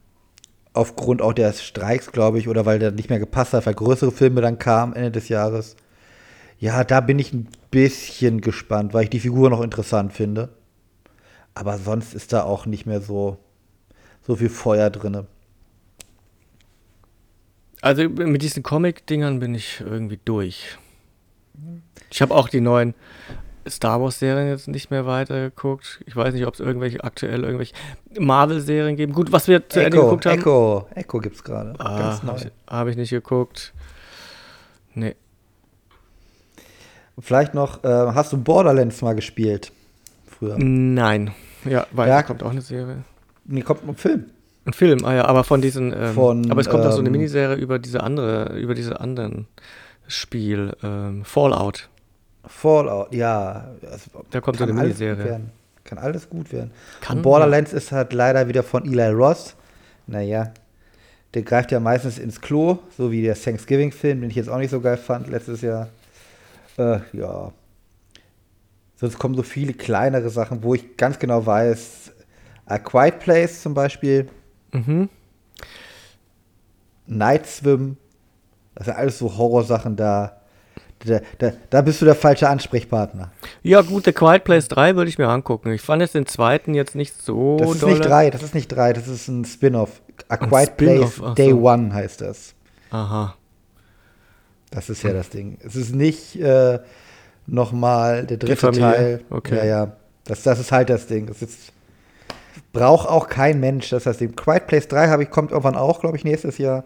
aufgrund auch des Streiks, glaube ich, oder weil der nicht mehr gepasst hat, weil größere Filme dann kamen Ende des Jahres. Ja, da bin ich ein bisschen gespannt, weil ich die Figur noch interessant finde. Aber sonst ist da auch nicht mehr so, so viel Feuer drin. Also mit diesen Comic-Dingern bin ich irgendwie durch. Ich habe auch die neuen Star Wars-Serien jetzt nicht mehr weitergeguckt. Ich weiß nicht, ob es irgendwelche aktuell irgendwelche Marvel-Serien geben. Gut, was wir zu Ende Echo, geguckt haben. Echo, Echo gibt's gerade. Ah, Ganz neu. habe ich, hab ich nicht geguckt. Nee. Vielleicht noch, äh, hast du Borderlands mal gespielt? Früher. Nein. Ja, weil Ja. da kommt auch eine Serie. Nee, kommt ein Film. Ein Film, ah ja, aber von diesen. Ähm, Von, aber es kommt auch so eine ähm, Miniserie über diese andere, über diese anderen Spiel, ähm, Fallout. Fallout, ja. Also, Da kommt so eine alles Miniserie. gut werden. Kann alles gut werden. Kann, Und Borderlands ist halt leider wieder von Eli Ross. Naja, der greift ja meistens ins Klo, so wie der Thanksgiving-Film, den ich jetzt auch nicht so geil fand letztes Jahr. Äh, ja. Sonst kommen so viele kleinere Sachen, wo ich ganz genau weiß, A Quiet Place zum Beispiel, Mhm. Night Swim, das sind alles so Horrorsachen da. Da, da. da bist du der falsche Ansprechpartner. Ja, gut, The Quiet Place 3 würde ich mir angucken. Ich fand jetzt den zweiten jetzt nicht so Das ist dolle. nicht drei, das ist nicht drei, das ist ein Spin-off. A Ein Quiet Spin-off, Place ach Day so. One heißt das. Aha. Das ist ja das Ding. Es ist nicht äh, nochmal der dritte Teil. okay. Ja, ja. Das, das ist halt das Ding. Das ist, braucht auch kein Mensch, das das Ding. Quiet Place 3 habe ich, kommt irgendwann auch, glaube ich, nächstes Jahr.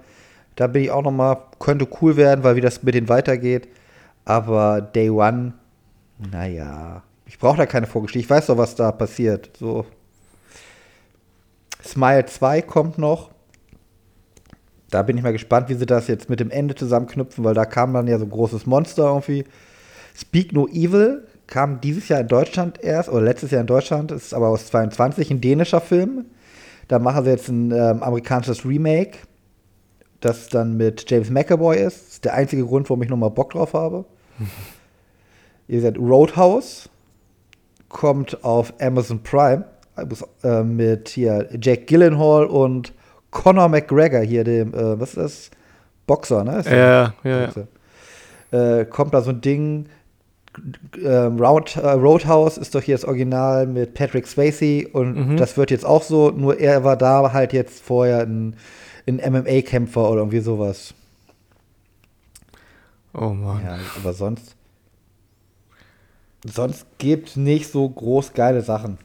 Da bin ich auch noch mal, könnte cool werden, weil wie das mit denen weitergeht. Aber Day One, naja, ich brauche da keine Vorgeschichte. Ich weiß doch, was da passiert. So. Smile 2 kommt noch. Da bin ich mal gespannt, wie sie das jetzt mit dem Ende zusammenknüpfen, weil da kam dann ja so ein großes Monster irgendwie. Speak No Evil kam dieses Jahr in Deutschland erst, oder letztes Jahr in Deutschland, ist aber aus 22, ein dänischer Film. Da machen sie jetzt ein ähm, amerikanisches Remake, das dann mit James McAvoy ist. Das ist der einzige Grund, warum ich nochmal Bock drauf habe. Ihr seid Roadhouse, kommt auf Amazon Prime äh, mit hier Jack Gillenhall und Conor McGregor hier, dem, äh, was ist das? Boxer, ne? Ist ja, ja, ja. Äh, kommt da so ein Ding. Ähm, Round, äh, Roadhouse ist doch hier das Original mit Patrick Swayze und mhm. das wird jetzt auch so, nur er war da halt jetzt vorher ein, ein MMA-Kämpfer oder irgendwie sowas. Oh Mann. Ja, aber sonst. Sonst gibt nicht so groß geile Sachen.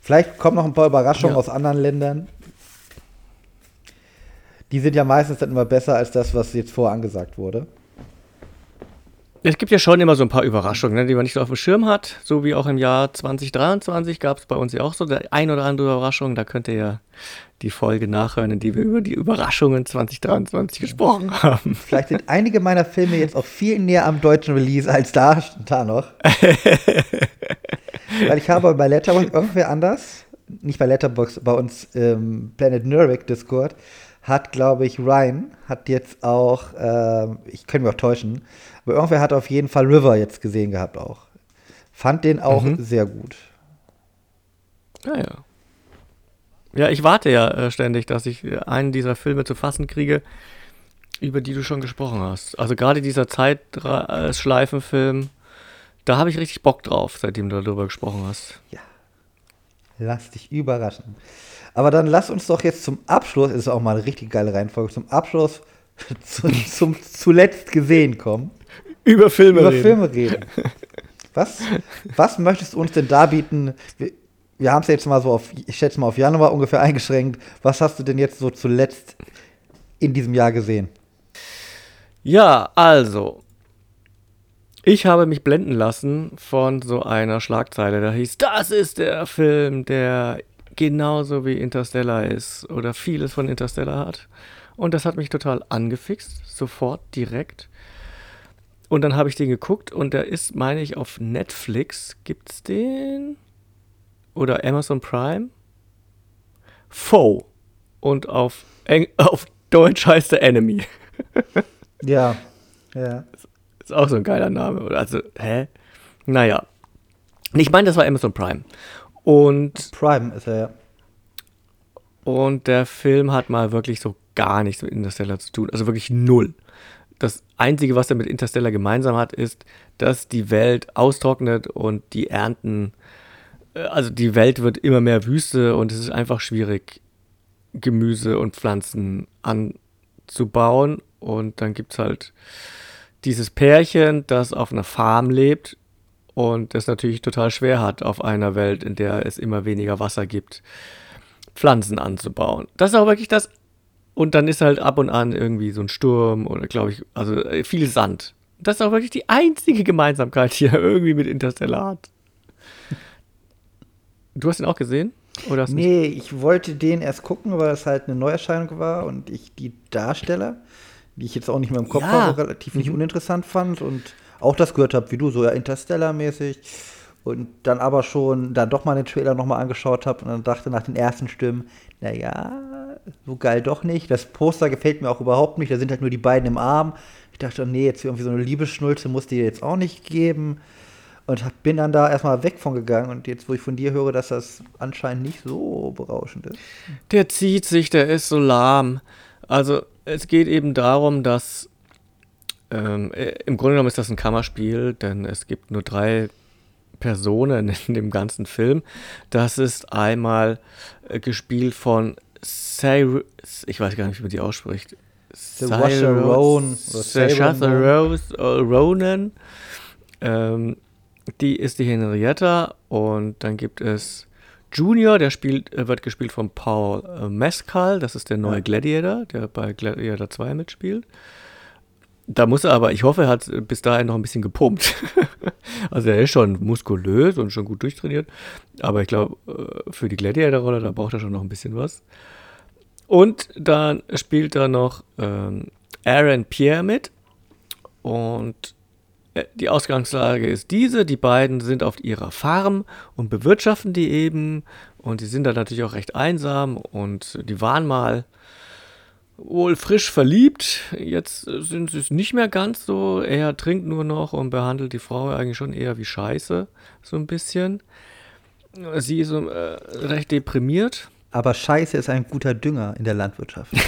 Vielleicht kommen noch ein paar Überraschungen ja. aus anderen Ländern. Die sind ja meistens dann immer besser als das, was jetzt vorher angesagt wurde. Es gibt ja schon immer so ein paar Überraschungen, ne, die man nicht so auf dem Schirm hat. So wie auch im Jahr 2023 gab es bei uns ja auch so der ein oder andere Überraschung. Da könnt ihr ja die Folge nachhören, in der wir über die Überraschungen 2023 gesprochen haben. Vielleicht sind einige meiner Filme jetzt auch viel näher am deutschen Release als da, da noch. Weil ich habe bei Letterboxd irgendwer anders, nicht bei Letterboxd, bei uns im Planet Nurwick Discord, hat, glaube ich, Ryan, hat jetzt auch, äh, ich könnte mich auch täuschen, aber irgendwer hat auf jeden Fall River jetzt gesehen gehabt auch. Fand den auch mhm. sehr gut. Ja, ja. Ja, ich warte ja äh, ständig, dass ich einen dieser Filme zu fassen kriege, über die du schon gesprochen hast. Also gerade dieser Zeitschleifenfilm, da habe ich richtig Bock drauf, seitdem du darüber gesprochen hast. Ja. Lass dich überraschen. Aber dann lass uns doch jetzt zum Abschluss, ist auch mal eine richtig geile Reihenfolge, zum Abschluss zu, zum zuletzt gesehen kommen. Über Filme Über reden. Filme reden. Was, was möchtest du uns denn darbieten? Wir, wir haben es jetzt mal so auf, ich schätze mal auf Januar ungefähr eingeschränkt. Was hast du denn jetzt so zuletzt in diesem Jahr gesehen? Ja, also, ich habe mich blenden lassen von so einer Schlagzeile, da hieß, das ist der Film, der genauso wie Interstellar ist oder vieles von Interstellar hat. Und das hat mich total angefixt, sofort, direkt. Und dann habe ich den geguckt und der ist, meine ich, auf Netflix. Gibt's den? Oder Amazon Prime? Foe. Und auf, Eng auf Deutsch heißt der Enemy. ja, ja. Ist auch so ein geiler Name. Also, hä? Naja. Ich meine, das war Amazon Prime. Und Prime ist er ja. Und der Film hat mal wirklich so gar nichts mit Interstellar zu tun. Also wirklich null. Das Einzige, was er mit Interstellar gemeinsam hat, ist, dass die Welt austrocknet und die Ernten, äh, also die Welt wird immer mehr Wüste und es ist einfach schwierig, Gemüse und Pflanzen anzubauen. Und dann gibt es halt dieses Pärchen, das auf einer Farm lebt und es natürlich total schwer hat, auf einer Welt, in der es immer weniger Wasser gibt, Pflanzen anzubauen. Das ist auch wirklich das. Und dann ist halt ab und an irgendwie so ein Sturm oder glaube ich, also äh, viel Sand. Das ist auch wirklich die einzige Gemeinsamkeit, die er irgendwie mit Interstellar hat. Du hast ihn auch gesehen? Oder nee, ich wollte den erst gucken, weil es halt eine Neuerscheinung war und ich die Darsteller, die ich jetzt auch nicht mehr im Kopf ja. habe, relativ nicht mhm. uninteressant fand und auch das gehört habe, wie du, so ja Interstellar-mäßig. Und dann aber schon dann doch mal den Trailer nochmal angeschaut habe und dann dachte nach den ersten Stimmen, naja, so geil doch nicht. Das Poster gefällt mir auch überhaupt nicht. Da sind halt nur die beiden im Arm. Ich dachte, nee, jetzt irgendwie so eine Liebesschnulze muss die jetzt auch nicht geben. Und bin dann da erstmal weg von gegangen. Und jetzt, wo ich von dir höre, dass das anscheinend nicht so berauschend ist. Der zieht sich, der ist so lahm. Also, es geht eben darum, dass ähm, äh, Im Grunde genommen ist das ein Kammerspiel, denn es gibt nur drei Personen in dem ganzen Film. Das ist einmal äh, gespielt von Cyrus, ich weiß gar nicht, wie man die ausspricht. Saoirse Rose Ronan. Ähm, die ist die Henrietta und dann gibt es Junior, der spielt, äh, wird gespielt von Paul äh, Mescal, das ist der neue Ja. Gladiator, der bei Gladiator 2 mitspielt. Da muss er aber, ich hoffe, er hat bis dahin noch ein bisschen gepumpt. also er ist schon muskulös und schon gut durchtrainiert. Aber ich glaube, äh, für die Gladiator-Rolle, da braucht er schon noch ein bisschen was. Und dann spielt da noch ähm, Aaron Pierre mit. Und äh, die Ausgangslage ist diese. Die beiden sind auf ihrer Farm und bewirtschaften die eben. Und die sind da natürlich auch recht einsam. Und die waren mal wohl frisch verliebt. Jetzt sind sie es nicht mehr ganz so. Er trinkt nur noch und behandelt die Frau eigentlich schon eher wie Scheiße. So ein bisschen. Sie ist äh, recht deprimiert. Aber Scheiße ist ein guter Dünger in der Landwirtschaft.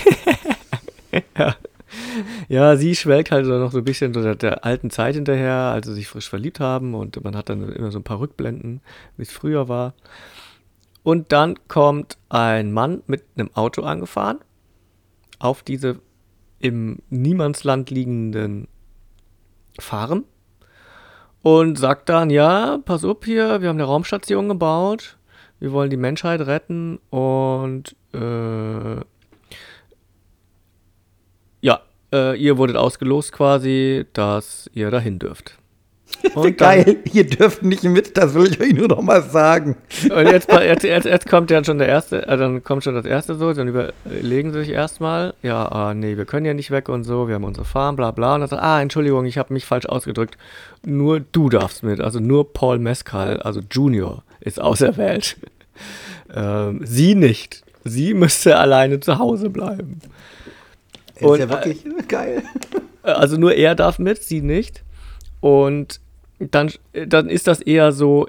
Ja, sie schwelgt halt noch so ein bisschen so der alten Zeit hinterher, als sie sich frisch verliebt haben und man hat dann immer so ein paar Rückblenden, wie es früher war. Und dann kommt ein Mann mit einem Auto angefahren auf diese im Niemandsland liegenden Farm und sagt dann, ja, pass auf hier, wir haben eine Raumstation gebaut, wir wollen die Menschheit retten und äh, ja, äh, ihr wurdet ausgelost quasi, dass ihr dahin dürft. Und dann- Geil, ihr dürft nicht mit, das will ich euch nur noch mal sagen. Und jetzt, jetzt, jetzt, jetzt kommt ja schon der erste, äh, dann kommt schon das erste so, dann überlegen sie sich erstmal, ja, ah, nee, wir können ja nicht weg und so, wir haben unsere Farm, bla bla. Und dann sagt, ah, Entschuldigung, ich habe mich falsch ausgedrückt. Nur du darfst mit, also nur Paul Mescal, also Junior, ist auserwählt. ähm, sie nicht. Sie müsste alleine zu Hause bleiben. Ist Und, ja wirklich geil. Äh, Also nur er darf mit, sie nicht. Und dann, dann ist das eher so,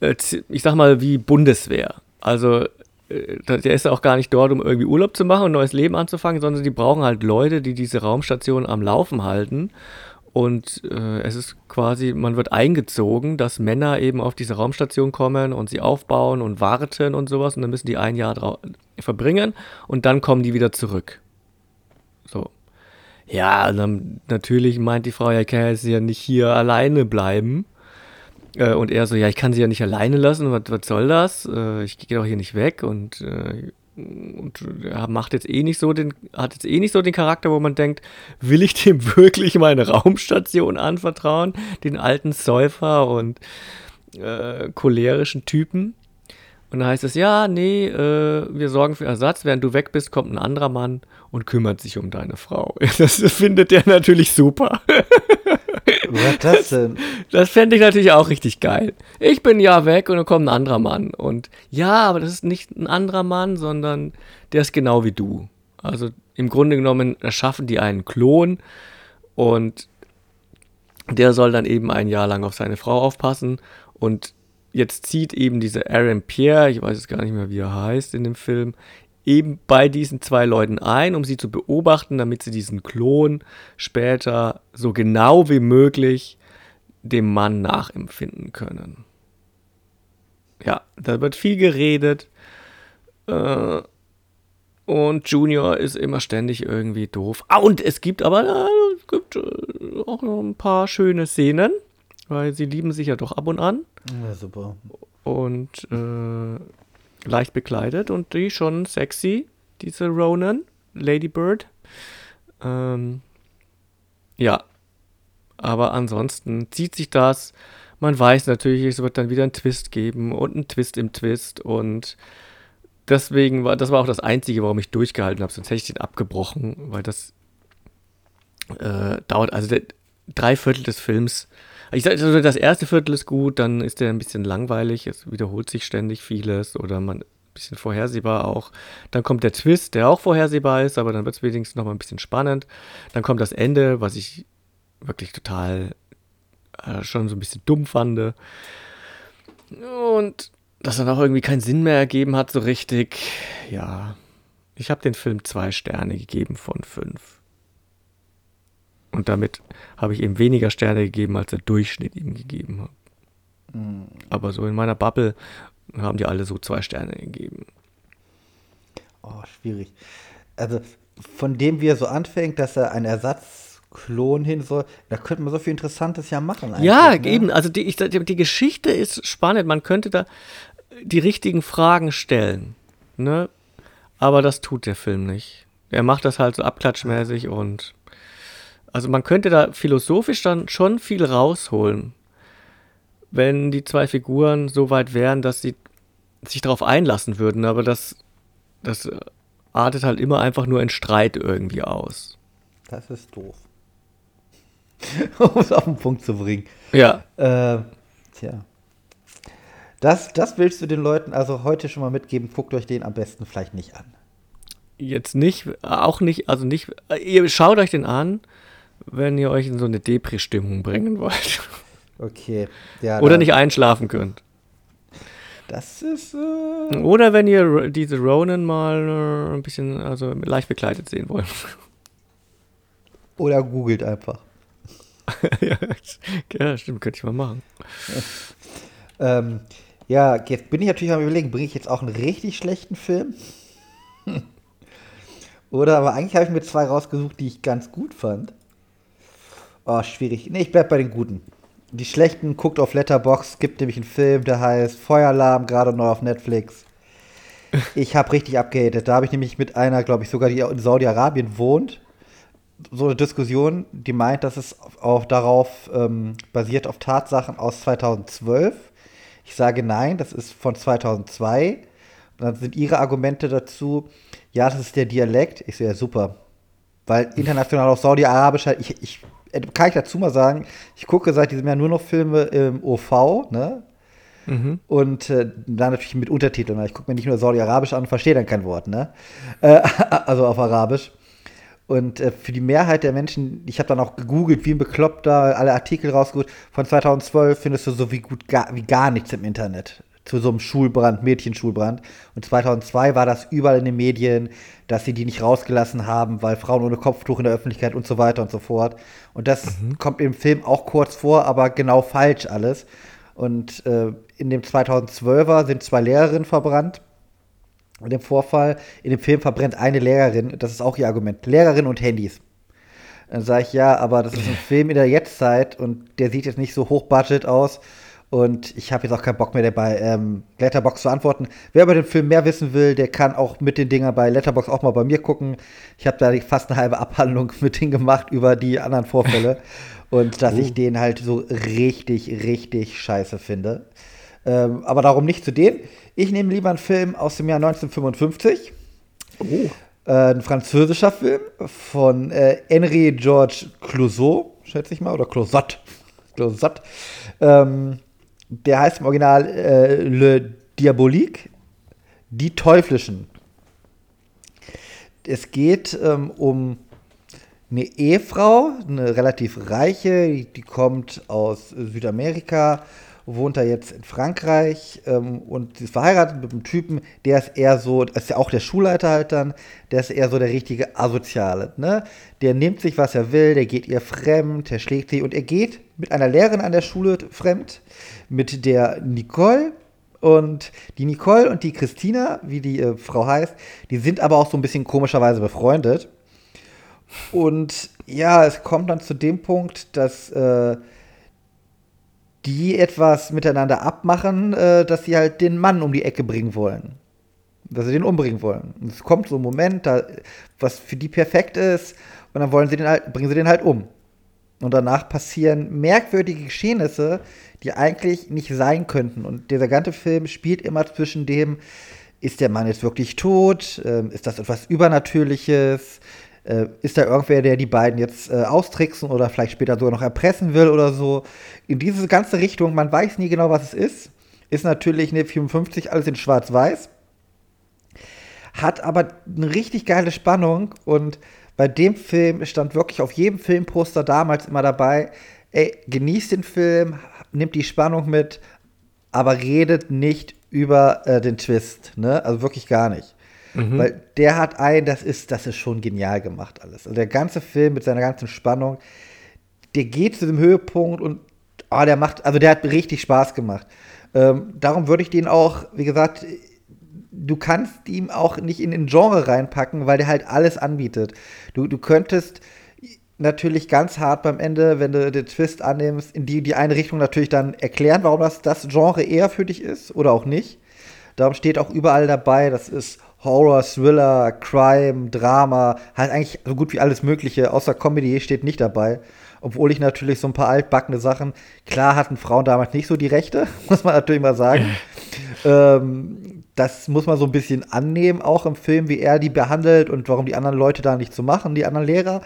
äh, ich sag mal, wie Bundeswehr. Also äh, der ist ja auch gar nicht dort, um irgendwie Urlaub zu machen und ein neues Leben anzufangen, sondern die brauchen halt Leute, die diese Raumstation am Laufen halten. Und äh, es ist quasi, man wird eingezogen, dass Männer eben auf diese Raumstation kommen und sie aufbauen und warten und sowas. Und dann müssen die ein Jahr verbringen und dann kommen die wieder zurück. So. Ja, dann natürlich meint die Frau, ja, ich kann jetzt ja nicht hier alleine bleiben. Äh, und er so, ja, ich kann sie ja nicht alleine lassen, was, was soll das? Äh, ich gehe doch hier nicht weg und, äh, und er macht jetzt eh nicht so den, hat jetzt eh nicht so den Charakter, wo man denkt, will ich dem wirklich meine Raumstation anvertrauen? Den alten Säufer und äh, cholerischen Typen. Und dann heißt es, ja, nee, äh, wir sorgen für Ersatz. Während du weg bist, kommt ein anderer Mann und kümmert sich um deine Frau. Das findet der natürlich super. Was das denn? Das fände ich natürlich auch richtig geil. Ich bin ja weg und dann kommt ein anderer Mann. Und ja, aber das ist nicht ein anderer Mann, sondern der ist genau wie du. Also im Grunde genommen erschaffen die einen Klon und der soll dann eben ein Jahr lang auf seine Frau aufpassen. Und jetzt zieht eben dieser Aaron Pierre, ich weiß jetzt gar nicht mehr, wie er heißt in dem Film, eben bei diesen zwei Leuten ein, um sie zu beobachten, damit sie diesen Klon später so genau wie möglich dem Mann nachempfinden können. Ja, da wird viel geredet. Äh, und Junior ist immer ständig irgendwie doof. Ah, und es gibt aber äh, es gibt äh, auch noch ein paar schöne Szenen, weil sie lieben sich ja doch ab und an Ja, super. und äh, leicht bekleidet und die schon sexy, diese Ronan, Lady Bird. Ähm, ja, aber ansonsten zieht sich das. Man weiß natürlich, es wird dann wieder einen Twist geben und einen Twist im Twist und deswegen war das war auch das Einzige, warum ich durchgehalten habe, sonst hätte ich den abgebrochen, weil das äh, dauert, also der, drei Viertel des Films ich sage, also das erste Viertel ist gut, dann ist der ein bisschen langweilig, es wiederholt sich ständig vieles oder man ein bisschen vorhersehbar auch. Dann kommt der Twist, der auch vorhersehbar ist, aber dann wird es wenigstens noch mal ein bisschen spannend. Dann kommt das Ende, was ich wirklich total äh, schon so ein bisschen dumm fand. Und das dann auch irgendwie keinen Sinn mehr ergeben hat, so richtig. Ja, ich habe den Film zwei Sterne gegeben von fünf. Und damit habe ich ihm weniger Sterne gegeben, als der Durchschnitt ihm gegeben hat. Aber so in meiner Bubble haben die alle so zwei Sterne gegeben. Oh, schwierig. Also, von dem, wie er so anfängt, dass er ein Ersatzklon hin soll, da könnte man so viel Interessantes ja machen. Ja, ne? eben. Also die, ich, die Geschichte ist spannend. Man könnte da die richtigen Fragen stellen. Ne? Aber das tut der Film nicht. Er macht das halt so abklatschmäßig und also man könnte da philosophisch dann schon viel rausholen, wenn die zwei Figuren so weit wären, dass sie sich darauf einlassen würden, aber das, das artet halt immer einfach nur in Streit irgendwie aus. Das ist doof. um es auf den Punkt zu bringen. Ja. Äh, tja. Das, das willst du den Leuten also heute schon mal mitgeben. Guckt euch den am besten vielleicht nicht an. Jetzt nicht, auch nicht, also nicht, ihr schaut euch den an, wenn ihr euch in so eine Depri-Stimmung bringen wollt. Okay. Ja, Oder nicht einschlafen könnt. Das ist. Äh Oder wenn ihr diese Ronan mal äh, ein bisschen, also leicht begleitet sehen wollt. Oder googelt einfach. ja, stimmt, könnte ich mal machen. ähm, ja, jetzt bin ich natürlich am überlegen, bringe ich jetzt auch einen richtig schlechten Film? Oder, aber eigentlich habe ich mir zwei rausgesucht, die ich ganz gut fand. Oh, schwierig. Ne, ich bleib bei den guten. Die schlechten guckt auf Letterbox, gibt nämlich einen Film, der heißt Feueralarm, gerade neu auf Netflix. Ich habe richtig abgehatet. Da habe ich nämlich mit einer, glaube ich, sogar die in Saudi-Arabien wohnt, so eine Diskussion, die meint, dass es auch darauf ähm, basiert auf Tatsachen aus 2012. Ich sage nein, das ist von 2002. Und dann sind ihre Argumente dazu, ja, das ist der Dialekt. Ich sehe ja super. Weil international auch Saudi-Arabisch halt, ich, ich, kann ich dazu mal sagen, ich gucke seit diesem Jahr nur noch Filme im OV, ne? Mhm. Und äh, dann natürlich mit Untertiteln. Ich gucke mir nicht nur Saudi-Arabisch an und verstehe dann kein Wort, ne? Äh, also auf Arabisch. Und äh, für die Mehrheit der Menschen, ich habe dann auch gegoogelt, wie ein Bekloppter, alle Artikel rausgeholt, von 2012 findest du so wie gut gar, wie gar nichts im Internet zu so einem Schulbrand, Mädchenschulbrand. Und 2002 war das überall in den Medien, dass sie die nicht rausgelassen haben, weil Frauen ohne Kopftuch in der Öffentlichkeit und so weiter und so fort. Und das mhm. kommt im Film auch kurz vor, aber genau falsch alles. Und äh, in dem 2012er sind zwei Lehrerinnen verbrannt. In dem Vorfall, in dem Film verbrennt eine Lehrerin, das ist auch ihr Argument, Lehrerin und Handys. Dann sage ich, ja, aber das ist ein Film in der Jetztzeit und der sieht jetzt nicht so hochbudget aus und ich habe jetzt auch keinen Bock mehr dabei, ähm, Letterbox zu antworten. Wer über den Film mehr wissen will, der kann auch mit den Dingern bei Letterbox auch mal bei mir gucken. Ich habe da fast eine halbe Abhandlung mit denen gemacht über die anderen Vorfälle. und dass oh. ich den halt so richtig, richtig scheiße finde. Ähm, aber darum nicht zu denen. Ich nehme lieber einen Film aus dem Jahr 1955. Oh. Äh, ein französischer Film von äh, Henri Georges Clouseau, schätze ich mal, oder Clouzot. Clouzot. Ähm, der heißt im Original äh, Le Diabolique, die Teuflischen. Es geht ähm, um eine Ehefrau, eine relativ reiche, die, die kommt aus Südamerika, wohnt da jetzt in Frankreich ähm, und ist verheiratet mit einem Typen, der ist eher so, ist ja auch der Schulleiter halt dann, der ist eher so der richtige Asoziale. Ne? Der nimmt sich, was er will, der geht ihr fremd, der schlägt sie und er geht mit einer Lehrerin an der Schule fremd mit der Nicole. Und die Nicole und die Christina, wie die äh, Frau heißt, die sind aber auch so ein bisschen komischerweise befreundet. Und ja, es kommt dann zu dem Punkt, dass äh, die etwas miteinander abmachen, äh, dass sie halt den Mann um die Ecke bringen wollen. Dass sie den umbringen wollen. Und es kommt so ein Moment, da, was für die perfekt ist, und dann wollen sie den halt, bringen sie den halt um. Und danach passieren merkwürdige Geschehnisse, die eigentlich nicht sein könnten. Und dieser ganze Film spielt immer zwischen dem, ist der Mann jetzt wirklich tot? Ähm, ist das etwas Übernatürliches? Äh, ist da irgendwer, der die beiden jetzt äh, austricksen oder vielleicht später sogar noch erpressen will oder so? In diese ganze Richtung, man weiß nie genau, was es ist. Ist natürlich eine 54 alles in Schwarz-Weiß. Hat aber eine richtig geile Spannung und bei dem Film stand wirklich auf jedem Filmposter damals immer dabei, ey, genießt den Film, nimmt die Spannung mit, aber redet nicht über äh, den Twist, ne? Also wirklich gar nicht. Mhm. Weil der hat ein, das ist, das ist schon genial gemacht alles. Also der ganze Film mit seiner ganzen Spannung, der geht zu dem Höhepunkt und oh, der macht, also der hat richtig Spaß gemacht. Ähm, darum würde ich den auch, wie gesagt, du kannst ihm auch nicht in den Genre reinpacken, weil der halt alles anbietet. Du, du könntest natürlich ganz hart beim Ende, wenn du den Twist annimmst, in die, die eine Richtung natürlich dann erklären, warum das das Genre eher für dich ist oder auch nicht. Darum steht auch überall dabei, das ist Horror, Thriller, Crime, Drama, halt eigentlich so gut wie alles Mögliche, außer Comedy steht nicht dabei. Obwohl ich natürlich so ein paar altbackene Sachen, klar hatten Frauen damals nicht so die Rechte, muss man natürlich mal sagen. ähm, das muss man so ein bisschen annehmen, auch im Film, wie er die behandelt und warum die anderen Leute da nicht so machen, die anderen Lehrer.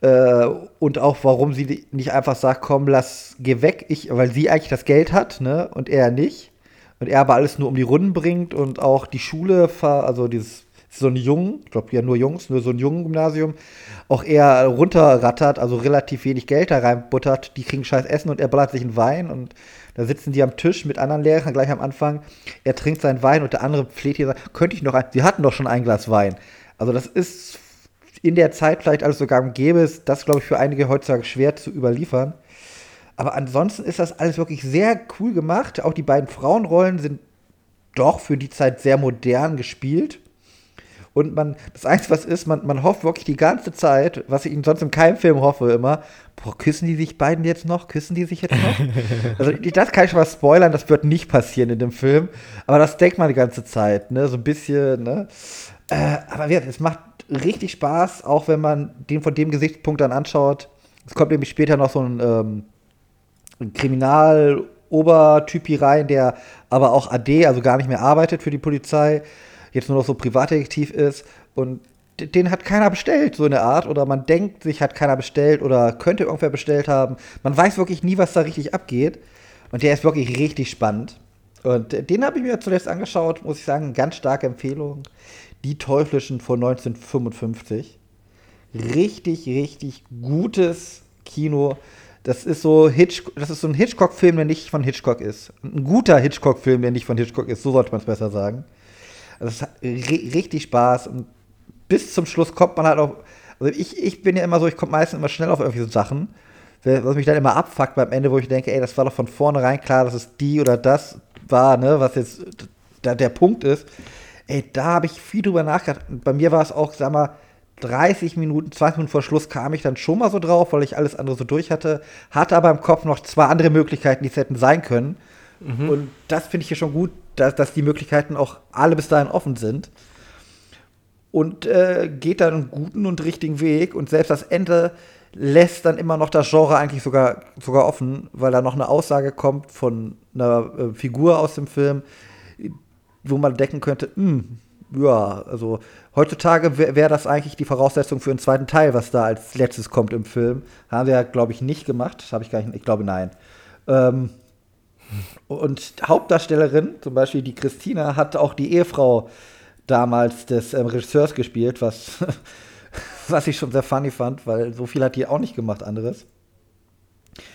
Äh, und auch warum sie nicht einfach sagt, komm, lass, geh weg, ich, weil sie eigentlich das Geld hat, ne, und er nicht. Und er aber alles nur um die Runden bringt und auch die Schule, also dieses so ein Jungen, ich glaube ja nur Jungs, nur so ein jungen Gymnasium, auch eher runterrattert, also relativ wenig Geld da reinbuttert, die kriegen scheiß Essen und er ballert sich einen Wein und da sitzen die am Tisch mit anderen Lehrern gleich am Anfang. Er trinkt seinen Wein und der andere fleht hier, könnte ich noch ein, sie hatten doch schon ein Glas Wein. Also das ist in der Zeit vielleicht alles sogar gäbe das glaube ich für einige heutzutage schwer zu überliefern. Aber ansonsten ist das alles wirklich sehr cool gemacht. Auch die beiden Frauenrollen sind doch für die Zeit sehr modern gespielt. Und man, das Einzige, was ist, man, man hofft wirklich die ganze Zeit, was ich sonst in keinem Film hoffe, immer, boah, küssen die sich beiden jetzt noch? Küssen die sich jetzt noch? also, das kann ich schon mal spoilern, das wird nicht passieren in dem Film. Aber das denkt man die ganze Zeit, ne? So ein bisschen, ne? Äh, aber ja, es macht richtig Spaß, auch wenn man den von dem Gesichtspunkt dann anschaut. Es kommt nämlich später noch so ein, ähm, ein Kriminal-Obertypi rein, der aber auch AD, also gar nicht mehr arbeitet für die Polizei jetzt nur noch so Privatdetektiv ist und den hat keiner bestellt, so in der Art. Oder man denkt sich, hat keiner bestellt oder könnte irgendwer bestellt haben. Man weiß wirklich nie, was da richtig abgeht. Und der ist wirklich richtig spannend. Und den habe ich mir zuletzt angeschaut, muss ich sagen, ganz starke Empfehlung. Die Teuflischen von 1955. Richtig, richtig gutes Kino. Das ist so Hitch, das ist so ein Hitchcock-Film, der nicht von Hitchcock ist. Ein guter Hitchcock-Film, der nicht von Hitchcock ist, so sollte man es besser sagen. Also es hat richtig Spaß und bis zum Schluss kommt man halt auch. Also ich, ich bin ja immer so, ich komme meistens immer schnell auf irgendwelche Sachen, was mich dann immer abfuckt beim Ende, wo ich denke, ey, das war doch von vornherein klar, dass es die oder das war, ne, was jetzt da der Punkt ist. Ey, da habe ich viel drüber nachgedacht. Bei mir war es auch, sag mal, 30 Minuten, 20 Minuten vor Schluss kam ich dann schon mal so drauf, weil ich alles andere so durch hatte. Hatte aber im Kopf noch zwei andere Möglichkeiten, die es hätten sein können. Mhm. Und das finde ich hier schon gut, dass, dass die Möglichkeiten auch alle bis dahin offen sind. Und äh, geht dann einen guten und richtigen Weg. Und selbst das Ende lässt dann immer noch das Genre eigentlich sogar, sogar offen, weil da noch eine Aussage kommt von einer äh, Figur aus dem Film, wo man denken könnte, mh, hm, ja, also heutzutage wäre wär das eigentlich die Voraussetzung für einen zweiten Teil, was da als letztes kommt im Film. Haben wir ja, glaube ich, nicht gemacht. Habe ich gar nicht, ich glaube, nein. Ähm, und Hauptdarstellerin, zum Beispiel die Christina, hat auch die Ehefrau damals des ähm, Regisseurs gespielt, was, was ich schon sehr funny fand, weil so viel hat die auch nicht gemacht, anderes.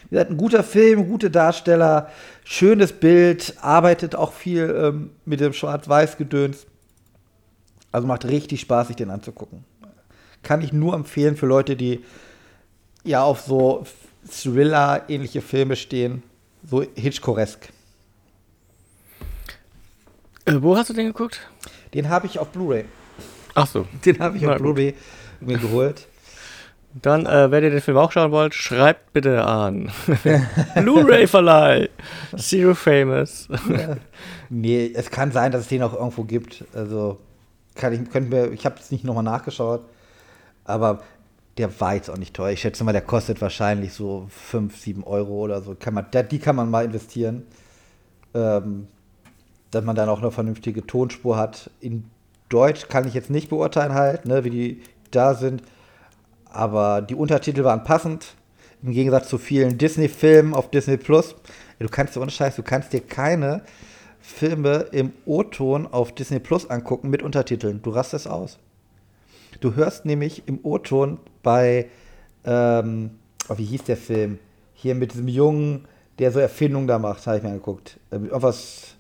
Wie gesagt, ein guter Film, gute Darsteller, schönes Bild, arbeitet auch viel ähm, mit dem Schwarz-Weiß-Gedöns. Also macht richtig Spaß, sich den anzugucken. Kann ich nur empfehlen für Leute, die ja auf so Thriller-ähnliche Filme stehen so Hitchcock-esk. Äh, wo hast du den geguckt? Den habe ich auf Blu-ray. Ach so. Den habe ich auf Blu-ray mir geholt. Dann, äh, wenn ihr den Film auch schauen wollt, schreibt bitte an. Blu-ray-Verleih. Zero Famous. Nee, es kann sein, dass es den auch irgendwo gibt. Also, kann ich, können wir, ich habe es nicht nochmal nachgeschaut. Aber der war jetzt auch nicht teuer. Ich schätze mal, der kostet wahrscheinlich so 5, 7 Euro oder so. Kann man, die kann man mal investieren. Ähm, dass man dann auch eine vernünftige Tonspur hat. In Deutsch kann ich jetzt nicht beurteilen halt, ne, wie die da sind. Aber die Untertitel waren passend. Im Gegensatz zu vielen Disney-Filmen auf Disney Plus. Du kannst ohne Scheiß, du kannst dir keine Filme im O-Ton auf Disney Plus angucken mit Untertiteln. Du rastest aus. Du hörst nämlich im O-Ton bei, ähm, oh, wie hieß der Film? Hier mit diesem Jungen, der so Erfindungen da macht, habe ich mir angeguckt. Ähm, was,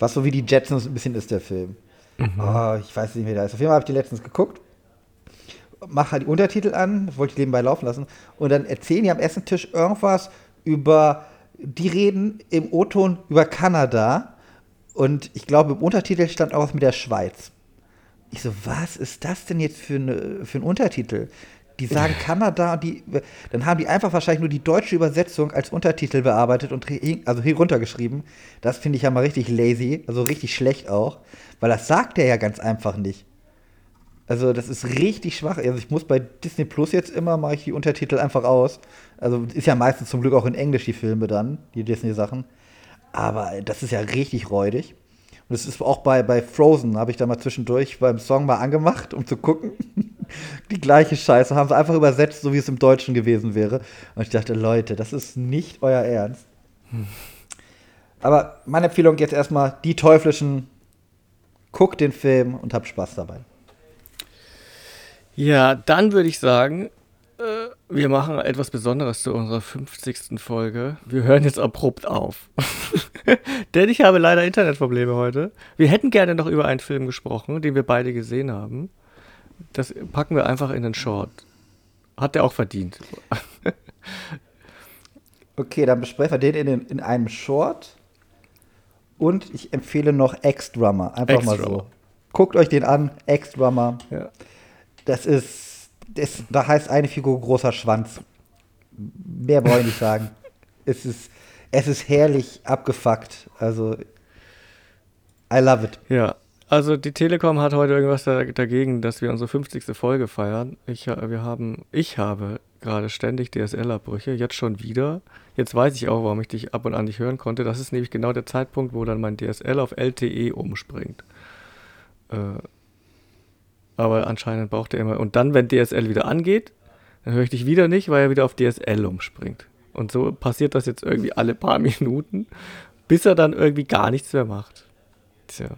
was so wie die Jetsons ein bisschen ist, der Film. Mhm. Oh, ich weiß nicht mehr, da ist. Auf jeden Fall habe ich die letztens geguckt. Mach halt die Untertitel an, wollte ich nebenbei laufen lassen. Und dann erzählen die am Essentisch irgendwas über, die reden im O-Ton über Kanada. Und ich glaube, im Untertitel stand auch was mit der Schweiz. Ich so, was ist das denn jetzt für, eine, für ein Untertitel? die sagen Kanada und die, dann haben die einfach wahrscheinlich nur die deutsche Übersetzung als Untertitel bearbeitet und also hier runtergeschrieben. Das finde ich ja mal richtig lazy, also richtig schlecht auch, weil das sagt er ja ganz einfach nicht. Also das ist richtig schwach. Also ich muss bei Disney Plus jetzt immer mache ich die Untertitel einfach aus. Also ist ja meistens zum Glück auch in Englisch die Filme dann, die Disney Sachen. Aber das ist ja richtig räudig. Und das ist auch bei, bei Frozen, habe ich da mal zwischendurch beim Song mal angemacht, um zu gucken. Die gleiche Scheiße haben sie einfach übersetzt, so wie es im Deutschen gewesen wäre. Und ich dachte, Leute, das ist nicht euer Ernst. Hm. Aber meine Empfehlung jetzt erstmal, die teuflischen, guckt den Film und habt Spaß dabei. Ja, dann würde ich sagen, äh, wir machen etwas Besonderes zu unserer 50. Folge. Wir hören jetzt abrupt auf. Denn ich habe leider Internetprobleme heute. Wir hätten gerne noch über einen Film gesprochen, den wir beide gesehen haben. Das packen wir einfach in den Short. Hat der auch verdient. okay, dann besprechen wir den in, in einem Short. Und ich empfehle noch X-Drummer. Einfach mal so. Guckt euch den an, X-Drummer. Ja. Das ist, das, da heißt eine Figur großer Schwanz. Mehr brauche ich nicht sagen. es ist, es ist herrlich abgefuckt. Also, I love it. Ja, also die Telekom hat heute irgendwas dagegen, dass wir unsere 50. Folge feiern. Ich, wir haben, ich habe gerade ständig DSL-Abbrüche, jetzt schon wieder. Jetzt weiß ich auch, warum ich dich ab und an nicht hören konnte. Das ist nämlich genau der Zeitpunkt, wo dann mein DSL auf LTE umspringt. Äh, aber anscheinend braucht er immer. Und dann, wenn DSL wieder angeht, dann höre ich dich wieder nicht, weil er wieder auf DSL umspringt. Und so passiert das jetzt irgendwie alle paar Minuten, bis er dann irgendwie gar nichts mehr macht. Tja.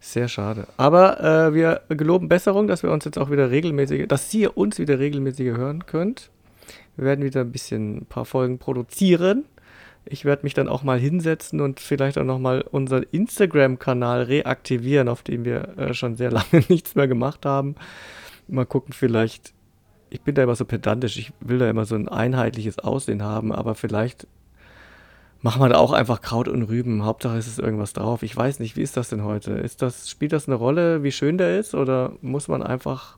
Sehr schade. Aber äh, wir geloben Besserung, dass wir uns jetzt auch wieder regelmäßig, dass ihr uns wieder regelmäßig hören könnt. Wir werden wieder ein bisschen ein paar Folgen produzieren. Ich werde mich dann auch mal hinsetzen und vielleicht auch nochmal unseren Instagram-Kanal reaktivieren, auf dem wir äh, schon sehr lange nichts mehr gemacht haben. Mal gucken, vielleicht. Ich bin da immer so pedantisch, ich will da immer so ein einheitliches Aussehen haben, aber vielleicht machen wir da auch einfach Kraut und Rüben. Hauptsache ist es irgendwas drauf. Ich weiß nicht, wie ist das denn heute? Ist das, spielt das eine Rolle, wie schön der ist? Oder muss man einfach.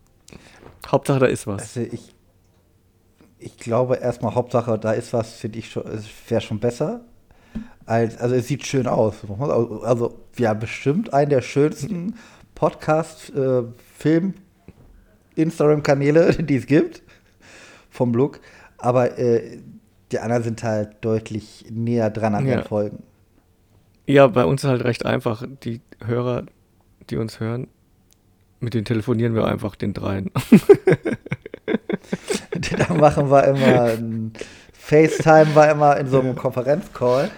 Hauptsache, da ist was. Also ich ich glaube erstmal Hauptsache, da ist was, finde ich schon, wäre schon besser. Als, also es sieht schön aus. Also ja, bestimmt einen der schönsten Podcast, äh, Film, Instagram-Kanäle, die es gibt. Vom Look. Aber äh, die anderen sind halt deutlich näher dran an ja. den Folgen. Ja, bei uns ist halt recht einfach. Die Hörer, die uns hören, mit denen telefonieren wir einfach den dreien. da machen wir immer ein FaceTime war immer in so einem Konferenzcall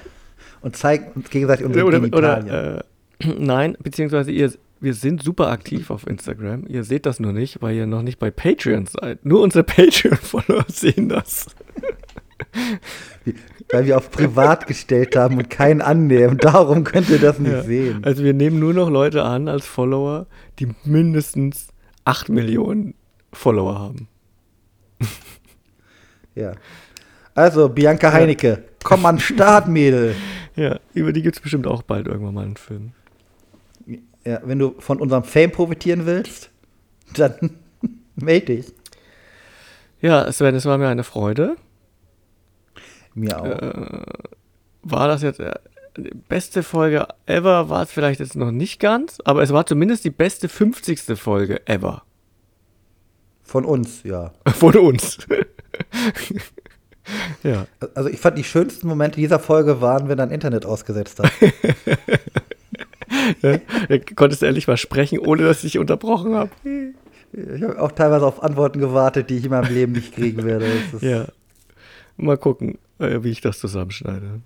und zeigen uns gegenseitig unsere oder, Genitalien. Oder, äh, nein, beziehungsweise ihr, wir sind super aktiv auf Instagram. Ihr seht das nur nicht, weil ihr noch nicht bei Patreon seid. Nur unsere Patreon-Follower sehen das. weil wir auf privat gestellt haben und keinen annehmen. Darum könnt ihr das nicht ja. sehen. Also wir nehmen nur noch Leute an als Follower, die mindestens 8 Millionen Follower haben. ja. Also, Bianca Heinecke, ja. komm an Start, Mädel. Ja, über die gibt es bestimmt auch bald irgendwann mal einen Film. Ja, wenn du von unserem Fame profitieren willst, dann melde dich. Ja, Sven, es war mir eine Freude. Mir auch. Äh, war das jetzt äh, die beste Folge ever? War es vielleicht jetzt noch nicht ganz, aber es war zumindest die beste 50. Folge ever. Von uns, ja. Von uns. ja. Also ich fand die schönsten Momente dieser Folge waren, wenn dann Internet ausgesetzt hat. ja, konntest du endlich mal sprechen, ohne dass ich unterbrochen habe. Ich habe auch teilweise auf Antworten gewartet, die ich in meinem Leben nicht kriegen werde. ja. Mal gucken, äh, wie ich das zusammenschneide.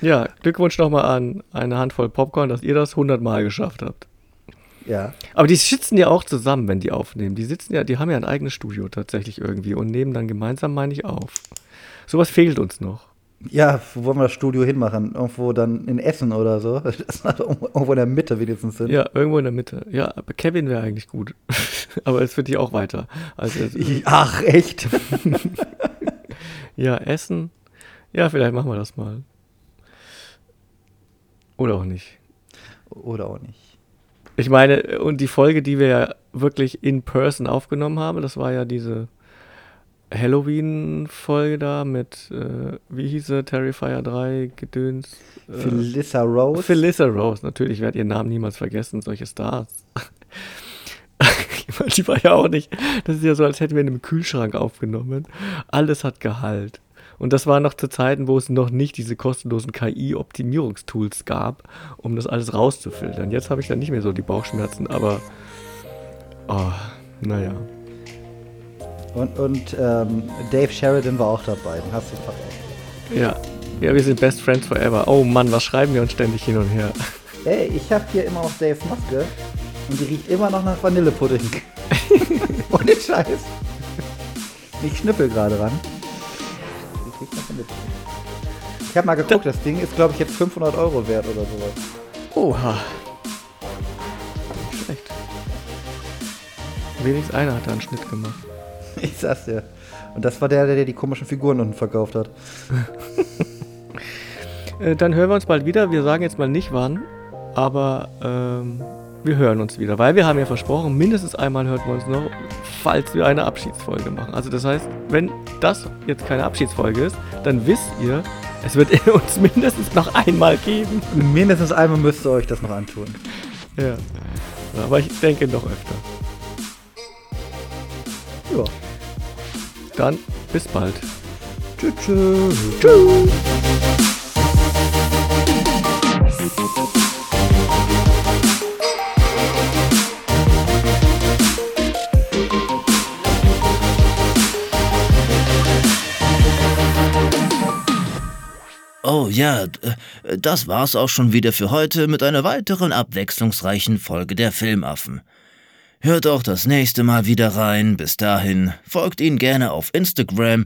Ja, Glückwunsch nochmal an eine Handvoll Popcorn, dass ihr das 100 Mal geschafft habt. Ja. Aber die sitzen ja auch zusammen, wenn die aufnehmen. Die sitzen ja, die haben ja ein eigenes Studio tatsächlich irgendwie und nehmen dann gemeinsam, meine ich, auf. Sowas fehlt uns noch. Ja, wo wollen wir das Studio hinmachen? Irgendwo dann in Essen oder so? irgendwo in der Mitte wenigstens sind. Ja, irgendwo in der Mitte. Ja, aber Kevin wäre eigentlich gut. aber es wird dich auch weiter. Also, Ach, echt? ja, Essen. Ja, vielleicht machen wir das mal. Oder auch nicht. Oder auch nicht. Ich meine, und die Folge, die wir ja wirklich in person aufgenommen haben, das war ja diese Halloween-Folge da mit, äh, wie hieß sie, Terrifier 3, Gedöns. Äh, Felissa Rose. Felissa Rose, natürlich, ich werde ihren Namen niemals vergessen, solche Stars. die war ja auch nicht, das ist ja so, als hätten wir in einem Kühlschrank aufgenommen. Alles hat Gehalt. Und das war noch zu Zeiten, wo es noch nicht diese kostenlosen KI-Optimierungstools gab, um das alles rauszufiltern. Jetzt habe ich dann nicht mehr so die Bauchschmerzen, aber oh, naja. Und, und ähm, Dave Sheridan war auch dabei, den hast du vergessen. Ja. ja, wir sind Best Friends Forever. Oh Mann, was schreiben wir uns ständig hin und her? Ey, ich habe hier immer noch Daves Maske und die riecht immer noch nach Vanillepudding. Ohne Scheiß. Ich schnippel gerade ran. Riecht nach Vanillepudding. Ich habe mal geguckt, das Ding ist, glaube ich, jetzt 500 Euro wert oder sowas. Oha. Nicht schlecht. Wenigstens einer hat da einen Schnitt gemacht. Ich sag's dir. Und das war der, der die komischen Figuren unten verkauft hat. Äh, dann hören wir uns bald wieder. Wir sagen jetzt mal nicht wann, aber ähm, wir hören uns wieder, weil wir haben ja versprochen, mindestens einmal hört man uns noch, falls wir eine Abschiedsfolge machen. Also das heißt, wenn das jetzt keine Abschiedsfolge ist, dann wisst ihr, es wird uns mindestens noch einmal geben. Mindestens einmal müsst ihr euch das noch antun. Ja. Aber ich denke noch öfter. Ja. Dann bis bald. Tschüss. Tschüss. Tschüss. Oh ja, das war's auch schon wieder für heute mit einer weiteren abwechslungsreichen Folge der Filmaffen. Hört auch das nächste Mal wieder rein. Bis dahin folgt ihnen gerne auf Instagram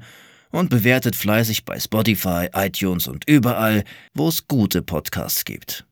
und bewertet fleißig bei Spotify, iTunes und überall, wo es gute Podcasts gibt.